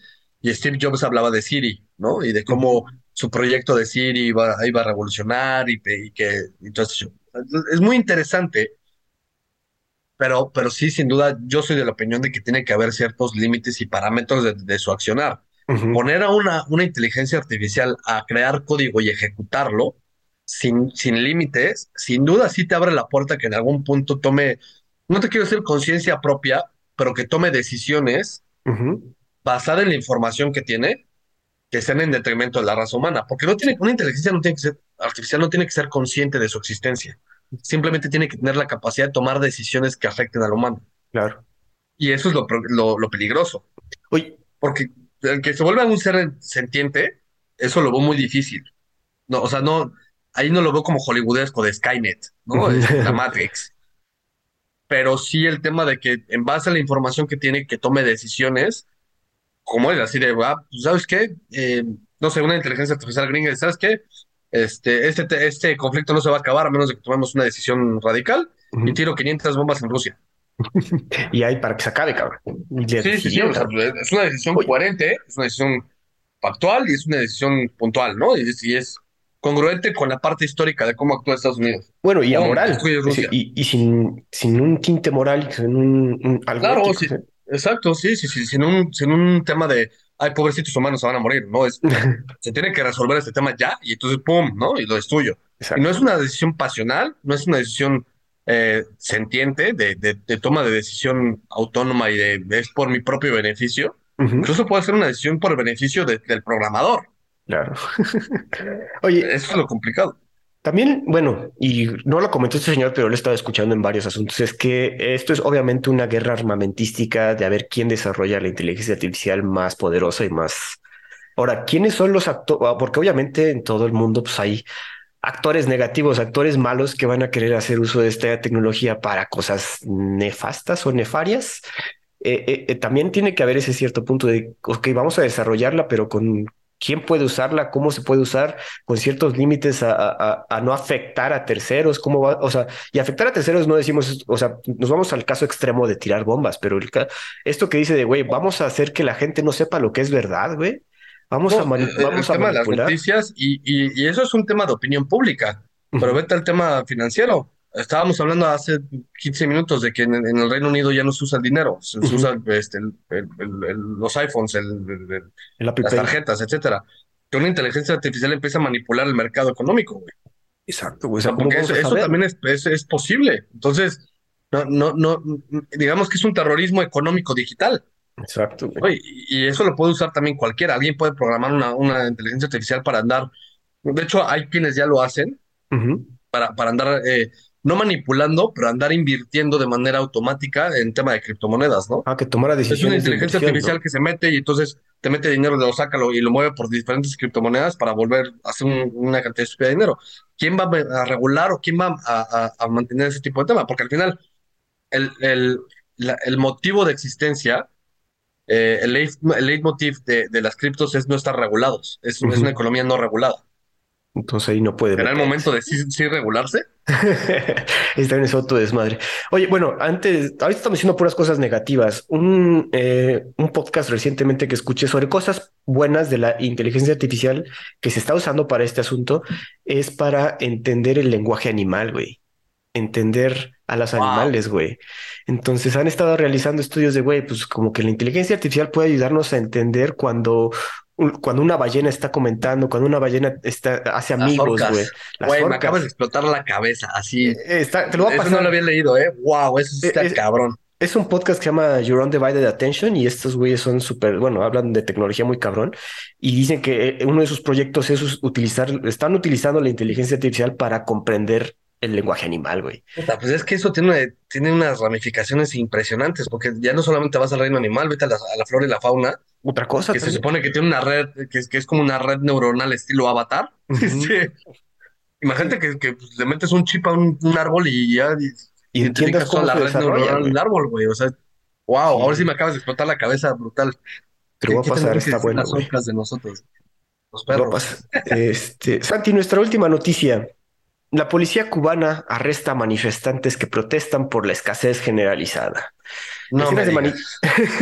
Y Steve Jobs hablaba de Siri, ¿no? Y de cómo su proyecto de Siri iba, iba a revolucionar y, que... Entonces, es muy interesante, pero, pero sí, sin duda, yo soy de la opinión de que tiene que haber ciertos límites y parámetros de, su accionar. Poner a una, una inteligencia artificial a crear código y ejecutarlo, sin, sin límites, sin duda sí te abre la puerta que en algún punto tome, no te quiero decir conciencia propia, pero que tome decisiones basadas en la información que tiene, que sean en detrimento de la raza humana, porque no tiene, una inteligencia no tiene que ser, artificial no tiene que ser consciente de su existencia, simplemente tiene que tener la capacidad de tomar decisiones que afecten al humano. Claro. Y eso es lo, lo, lo peligroso. Oye. Porque el que se vuelva un ser sentiente, eso lo veo muy difícil. No, o sea, no, ahí no lo veo como hollywoodesco de Skynet, ¿no? la Matrix. Pero sí el tema de que en base a la información que tiene, que tome decisiones, como es así de, ah, pues, ¿sabes qué? Eh, no sé, una inteligencia artificial gringa, ¿sabes qué? Este, este, este conflicto no se va a acabar a menos de que tomemos una decisión radical y tiro 500 bombas en Rusia. y hay para que se acabe, cabrón. Sí, sí, sí, o sea, es una decisión Oye. coherente, es una decisión factual y es una decisión puntual, ¿no? Y y es congruente con la parte histórica de cómo actúa Estados Unidos. Bueno, y ¿Cómo amoral. Y, y sin, sin un tinte moral, sin un, un- algo Claro, ético, sí, o sea. exacto, sí, sí, sí, sin un, sin un tema de, ay, pobrecitos humanos se van a morir, ¿no? Es, se tiene que resolver este tema ya y entonces, ¡pum!, ¿no? Y lo destruyo. Y Exacto. no es una decisión pasional, no es una decisión eh, sentiente de, de, de toma de decisión autónoma y de, de es por mi propio beneficio. Ujú, Incluso puede ser una decisión por el beneficio de- del programador. Claro. Oye, Eso es lo complicado. También, bueno, y no lo comentó este señor, pero lo he estado escuchando en varios asuntos, es que esto es obviamente una guerra armamentística de a ver quién desarrolla la inteligencia artificial más poderosa y más... Ahora, ¿quiénes son los actores? Porque obviamente en todo el mundo pues hay actores negativos, actores malos que van a querer hacer uso de esta tecnología para cosas nefastas o nefarias. Eh, eh, eh, también tiene que haber ese cierto punto de, ok, vamos a desarrollarla, pero con quién puede usarla, cómo se puede usar, con ciertos límites a, a- a no afectar a terceros, cómo va, o sea, y afectar a terceros no decimos, o sea, nos vamos al caso extremo de tirar bombas, pero el esto que dice de, güey, vamos a hacer que la gente no sepa lo que es verdad, güey. Vamos No, a, mani- el, el vamos a tema de las manipular. noticias y, y, y eso es un tema de opinión pública, pero vete al tema financiero. Estábamos hablando hace 15 minutos de que en, en el Reino Unido ya no se usa el dinero, se, se Ujú. usa este, el- el- el- los iPhones, las tarjetas, etcétera. Que una inteligencia artificial empieza a manipular el mercado económico, güey. Exacto, güey. O O sea, sea, ¿cómo porque eso, también es, es, es posible. Entonces, no, no, no, digamos que es un terrorismo económico digital. Exacto, güey. Y y eso lo puede usar también cualquiera. Alguien puede programar una, una inteligencia artificial para andar. De hecho, hay quienes ya lo hacen para, para andar, eh, no manipulando, pero andar invirtiendo de manera automática en tema de criptomonedas, ¿no? Ah, que tomara Es una decisiones inteligencia artificial ¿no? que se mete y entonces te mete dinero, lo saca lo- y lo mueve por diferentes criptomonedas para volver a hacer un- una cantidad de dinero. ¿Quién va a regular o quién va a, a- a mantener ese tipo de tema? Porque al final, el, el, la- el motivo de existencia, eh, el, el leitmotiv de, de las criptos es no estar regulados. Es, una economía no regulada. Entonces ahí no puede ¿Será el meterse. momento de sí, sí regularse? Está en ese otro desmadre. Oye, bueno, antes, ahorita estamos diciendo puras cosas negativas. Un, eh, un podcast recientemente que escuché sobre cosas buenas de la inteligencia artificial que se está usando para este asunto es para entender el lenguaje animal, güey. Entender a los Wow. animales, güey. Entonces han estado realizando estudios de, güey, pues como que la inteligencia artificial puede ayudarnos a entender cuando, cuando una ballena está comentando, cuando una ballena está, hace amigos, güey. Güey, me acabas de explotar la cabeza, así. Eh, está- te lo voy a Eso pasar. no lo había leído, ¿eh? Wow, eso sí está Eh, es- cabrón. Es un podcast que se llama Your Undivided Attention y estos güeyes son súper, bueno, hablan de tecnología muy cabrón y dicen que eh, uno de sus proyectos es utilizar, están utilizando la inteligencia artificial para comprender el lenguaje animal, güey. Pues es que eso tiene, tiene unas ramificaciones impresionantes, porque ya no solamente vas al reino animal, vete a la, a la flora y la fauna, Otra cosa que se supone que tiene una red, que es, que es como una red neuronal estilo avatar. Este, imagínate que, que, pues, le metes un chip a un, un árbol y ya y- Y identificas toda la red neuronal del árbol, güey. O sea, wow, Sí. ahora sí me acabas de explotar la cabeza brutal. Te voy a ¿Qué pasar, está bueno, las de nosotros? Los perros. Este, Santi, nuestra última noticia. La policía cubana arresta a manifestantes que protestan por la escasez generalizada. No me Decenas de.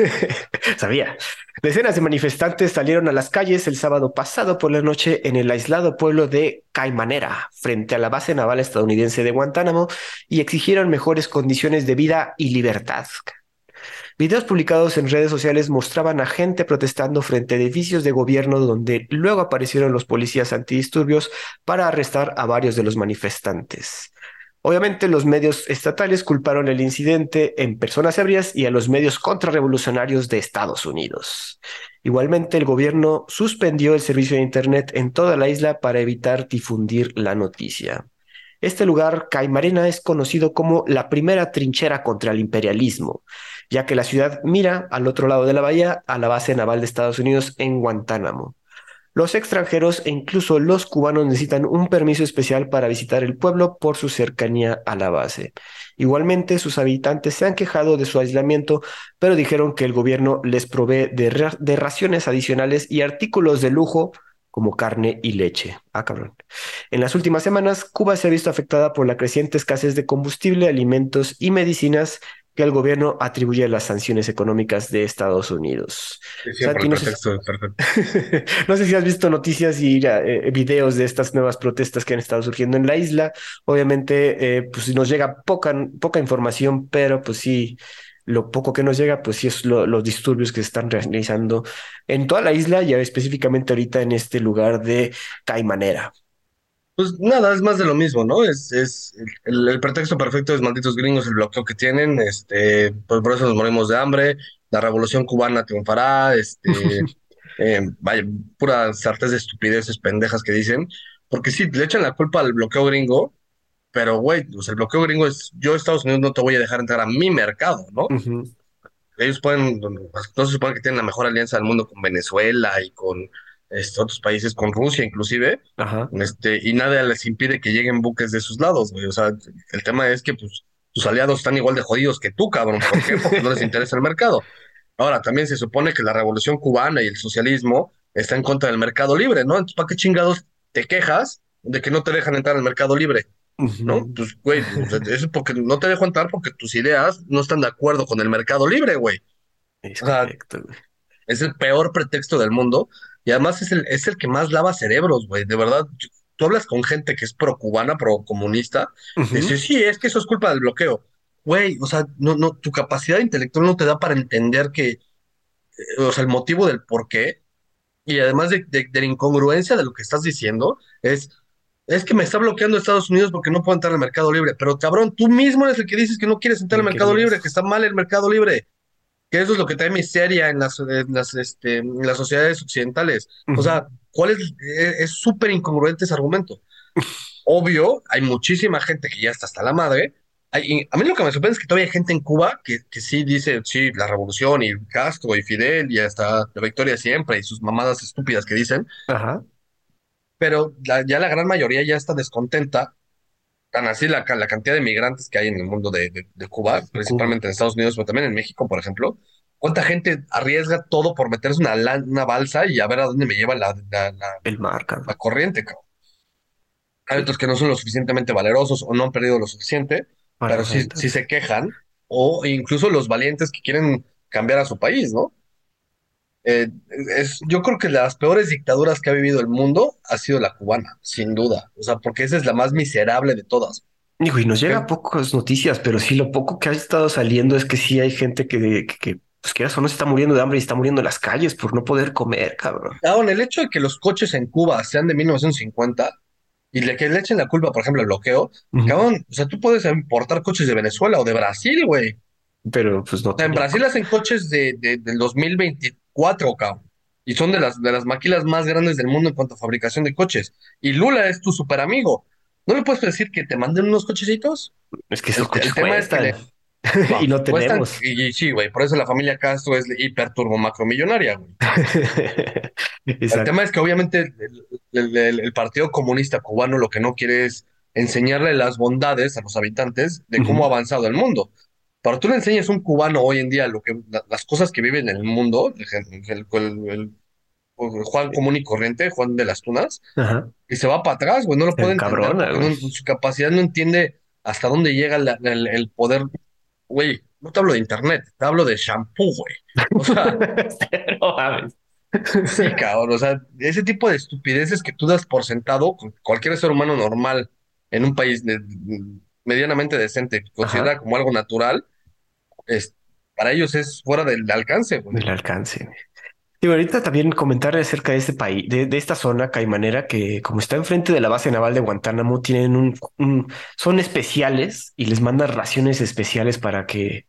Sabía. Decenas de manifestantes salieron a las calles el sábado pasado por la noche en el aislado pueblo de Caimanera, frente a la base naval estadounidense de Guantánamo, y exigieron mejores condiciones de vida y libertad. Videos publicados en redes sociales mostraban a gente protestando frente a edificios de gobierno donde luego aparecieron los policías antidisturbios para arrestar a varios de los manifestantes. Obviamente los medios estatales culparon el incidente en personas ebrias y a los medios contrarrevolucionarios de Estados Unidos. Igualmente el gobierno suspendió el servicio de Internet en toda la isla para evitar difundir la noticia. Este lugar, Caimarena, es conocido como la primera trinchera contra el imperialismo, ya que la ciudad mira al otro lado de la bahía a la base naval de Estados Unidos en Guantánamo. Los extranjeros e incluso los cubanos necesitan un permiso especial para visitar el pueblo por su cercanía a la base. Igualmente, sus habitantes se han quejado de su aislamiento, pero dijeron que el gobierno les provee de, de raciones adicionales y artículos de lujo como carne y leche. Ah, cabrón. En las últimas semanas, Cuba se ha visto afectada por la creciente escasez de combustible, alimentos y medicinas que el gobierno atribuye a las sanciones económicas de Estados Unidos. Sí, Santi, no sé-. No si has visto noticias y eh, videos de estas nuevas protestas que han estado surgiendo en la isla. Obviamente, eh, pues nos llega poca, poca información, pero pues sí, lo poco que nos llega, pues sí es lo- los disturbios que se están realizando en toda la isla y específicamente ahorita en este lugar de Caimanera. Pues nada, es más de lo mismo, ¿no? Es, es el, el pretexto perfecto es malditos gringos, el bloqueo que tienen, este, pues por eso nos morimos de hambre, la revolución cubana triunfará, este, eh, vaya, pura sartén de estupideces pendejas que dicen, porque sí, le echan la culpa al bloqueo gringo, pero güey, pues el bloqueo gringo es, yo Estados Unidos no te voy a dejar entrar a mi mercado, ¿no? Ellos pueden, no se supone que tienen la mejor alianza del mundo con Venezuela y con este, otros países, con Rusia inclusive, Ajá. este, y nada les impide que lleguen buques de sus lados, güey. O sea, el tema es que pues, tus aliados están igual de jodidos que tú, cabrón. ¿Por qué? Porque no les interesa el mercado. Ahora, también se supone que la revolución cubana y el socialismo está en contra del mercado libre, ¿no? Entonces, ¿para qué chingados te quejas de que no te dejan entrar al mercado libre? ¿No? Pues, güey, pues, es porque no te dejo entrar porque tus ideas no están de acuerdo con el mercado libre, güey. Es O sea. Es el peor pretexto del mundo y además es el, es el que más lava cerebros, güey. De verdad, tú hablas con gente que es pro cubana, pro comunista, Ujú. dice, sí, es que eso es culpa del bloqueo. Güey, o sea, no, no, tu capacidad intelectual no te da para entender que, eh, o sea, el motivo del por qué y además de, de- de la incongruencia de lo que estás diciendo es, es que me está bloqueando Estados Unidos porque no puedo entrar al mercado libre. Pero cabrón, tú mismo eres el que dices que no quieres entrar al mercado libre, que está mal el mercado libre que eso es lo que trae miseria en las, en las, este, en las sociedades occidentales. O sea, ¿cuál es? Es es súper incongruente ese argumento. Obvio, hay muchísima gente que ya está hasta la madre. Hay- a mí lo que me sorprende es que todavía hay gente en Cuba que, que sí dice, sí, la revolución y Castro y Fidel y hasta la victoria siempre y sus mamadas estúpidas que dicen, Ajá. pero la- ya la gran mayoría ya está descontenta. Tan así la, la cantidad de migrantes que hay en el mundo de, de- de Cuba, principalmente en Estados Unidos, pero también en México, por ejemplo. ¿Cuánta gente arriesga todo por meterse una, una balsa y a ver a dónde me lleva la, la, la- El mar, la corriente, cabrón? Hay otros que no son lo suficientemente valerosos o no han perdido lo suficiente, Para pero sí, sí se quejan, o incluso los valientes que quieren cambiar a su país, ¿no? Eh, es, yo creo que las peores dictaduras que ha vivido el mundo ha sido la cubana, sin duda. O sea, porque esa es la más miserable de todas. Digo, y nos llega ¿Qué? pocas noticias, pero sí lo poco que ha estado saliendo es que sí hay gente que, que, que, pues quieras o no se está muriendo de hambre y está muriendo en las calles por no poder comer, cabrón. Ahora, el hecho de que los coches en Cuba sean de 1950 y le, que le echen la culpa, por ejemplo, al bloqueo, Ujú. cabrón, o sea, tú puedes importar coches de Venezuela o de Brasil, güey. Pero pues no O sea, en Brasil hacen coches de, de- del 2024, cabrón. Y son de las, de las maquilas más grandes del mundo en cuanto a fabricación de coches. Y Lula es tu super amigo. ¿No le puedes decir que te manden unos cochecitos? Es que esos el- coches el tema es que cuestan. y no cuestan- tenemos. y, y sí, güey, por eso la familia Castro es hiper turbo macromillonaria, güey. El tema es que obviamente el, el- el- el Partido Comunista Cubano lo que no quiere es enseñarle las bondades a los habitantes de cómo ha avanzado el mundo. Para tú le enseñas a un cubano hoy en día lo que, la- las cosas que viven en el mundo, el, Juan común y corriente, Juan de las Tunas, Ajá. y se va para atrás, güey, no lo Se puede entender encabrona, porque no- su capacidad no entiende hasta dónde llega la- el, el poder. Güey, no te hablo de internet, te hablo de shampoo, güey. O sea, No mames. Sí, cabrón, o sea, ese tipo de estupideces que tú das por sentado, cu- cualquier ser humano normal en un país de- medianamente decente, considera como algo natural, es, para ellos es fuera del alcance, güey. del alcance. Y ahorita también comentar acerca de este país, de, de esta zona caimanera que como está enfrente de la base naval de Guantánamo, tienen un, un- son especiales y les mandan raciones especiales para que,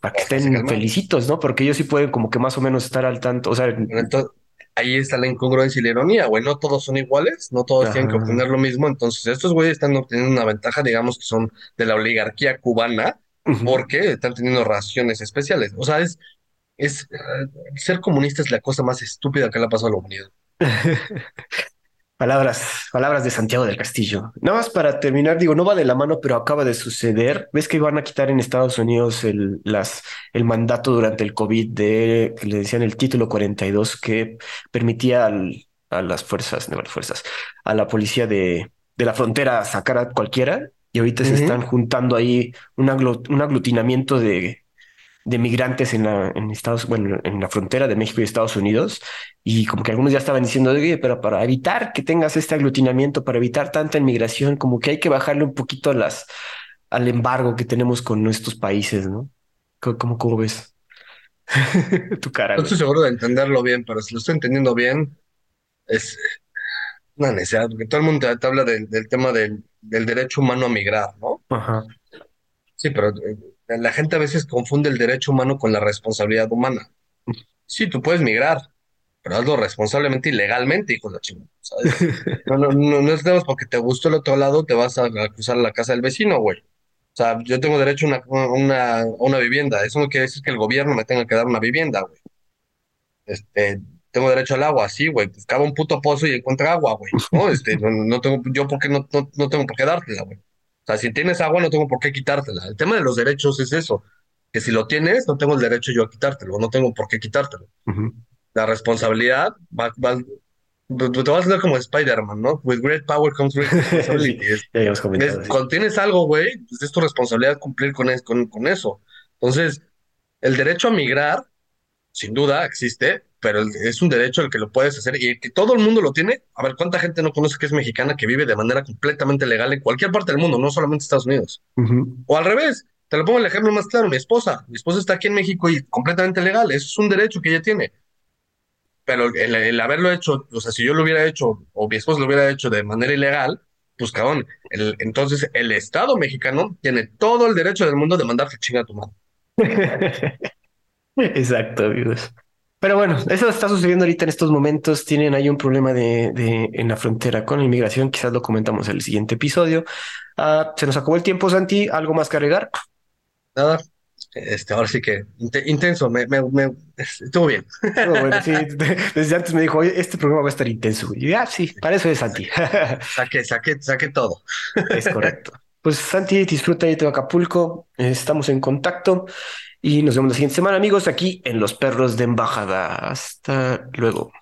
para que estén felicitos, ¿no? Porque ellos sí pueden como que más o menos estar al tanto, o sea, entonces, ahí está la incongruencia y la ironía, güey, no todos son iguales, no todos tienen que obtener lo mismo, entonces estos güeyes están obteniendo una ventaja, digamos que son de la oligarquía cubana, porque están teniendo raciones especiales. O sea, es, es, eh, ser comunista es la cosa más estúpida que le ha pasado a la humanidad. Palabras, palabras de Santiago del Castillo. Nada más para terminar, digo, no va de la mano, pero acaba de suceder. ¿Ves que iban a quitar en Estados Unidos el, las, el mandato durante el COVID de, que le decían el título 42 que permitía al- a las fuerzas, no a las fuerzas, a la policía de, de la frontera sacar a cualquiera? Y ahorita se están juntando ahí un, un aglutinamiento de, de migrantes en la, en Estados, bueno, en la frontera de México y Estados Unidos, y como que algunos ya estaban diciendo, oye, pero para evitar que tengas este aglutinamiento, para evitar tanta inmigración, como que hay que bajarle un poquito a las, al embargo que tenemos con nuestros países, ¿no? ¿Cómo, cómo, ves? Tu cara, No estoy seguro de entenderlo bien, pero si lo estoy entendiendo bien, es una necesidad, porque todo el mundo te, te habla del, del tema del, del derecho humano a migrar, ¿no? Ajá. Sí, pero eh, la gente a veces confunde el derecho humano con la responsabilidad humana. Sí, tú puedes migrar, pero hazlo responsablemente y legalmente, hijo de la. No, no, no, no es porque te gustó el otro lado, te vas a acusar a la casa del vecino, güey. O sea, yo tengo derecho a una, una, a una vivienda. Eso no quiere decir que el gobierno me tenga que dar una vivienda, güey. Este, tengo derecho al agua, sí, güey. Pues cava un puto pozo y encuentra agua, güey. No, este, no, no tengo, yo por qué no, no, no tengo por qué dártela, güey. O sea, si tienes agua, no tengo por qué quitártela. El tema de los derechos es eso. Que si lo tienes, no tengo el derecho yo a quitártelo, no tengo por qué quitártelo. La responsabilidad va, va- te vas a hacer como Spider-Man, ¿no? With great power comes great responsibility. Sí. cuando tienes algo, güey, pues es tu responsabilidad cumplir con, es- con, con eso. Entonces, el derecho a migrar, sin duda, existe, pero es un derecho el que lo puedes hacer y que todo el mundo lo tiene. A ver, ¿cuánta gente no conoce que es mexicana que vive de manera completamente legal en cualquier parte del mundo, no solamente Estados Unidos? O al revés, te lo pongo el ejemplo más claro, mi esposa. Mi esposa está aquí en México y completamente legal, eso es un derecho que ella tiene. Pero el, el haberlo hecho, o sea, si yo lo hubiera hecho o mi esposa lo hubiera hecho de manera ilegal, pues cabrón, el- entonces el Estado mexicano tiene todo el derecho del mundo de mandarte chinga a tu madre. Exacto, amigos. Pero bueno, eso está sucediendo ahorita en estos momentos. Tienen ahí un problema de, de en la frontera con la inmigración. Quizás lo comentamos en el siguiente episodio. Ah, se nos acabó el tiempo, Santi. ¿Algo más que agregar? Nada, este, ahora sí que inte- intenso, me, me, me- estuvo bien. Bueno, sí, desde antes me dijo, "Oye, este programa va a estar intenso. Y ah, sí, para eso es Santi. Saqué, saqué, saqué todo. Es correcto. Pues Santi, disfruta de tu Acapulco. Estamos en contacto y nos vemos la siguiente semana, amigos, aquí en Los Perros de Embajada. Hasta luego.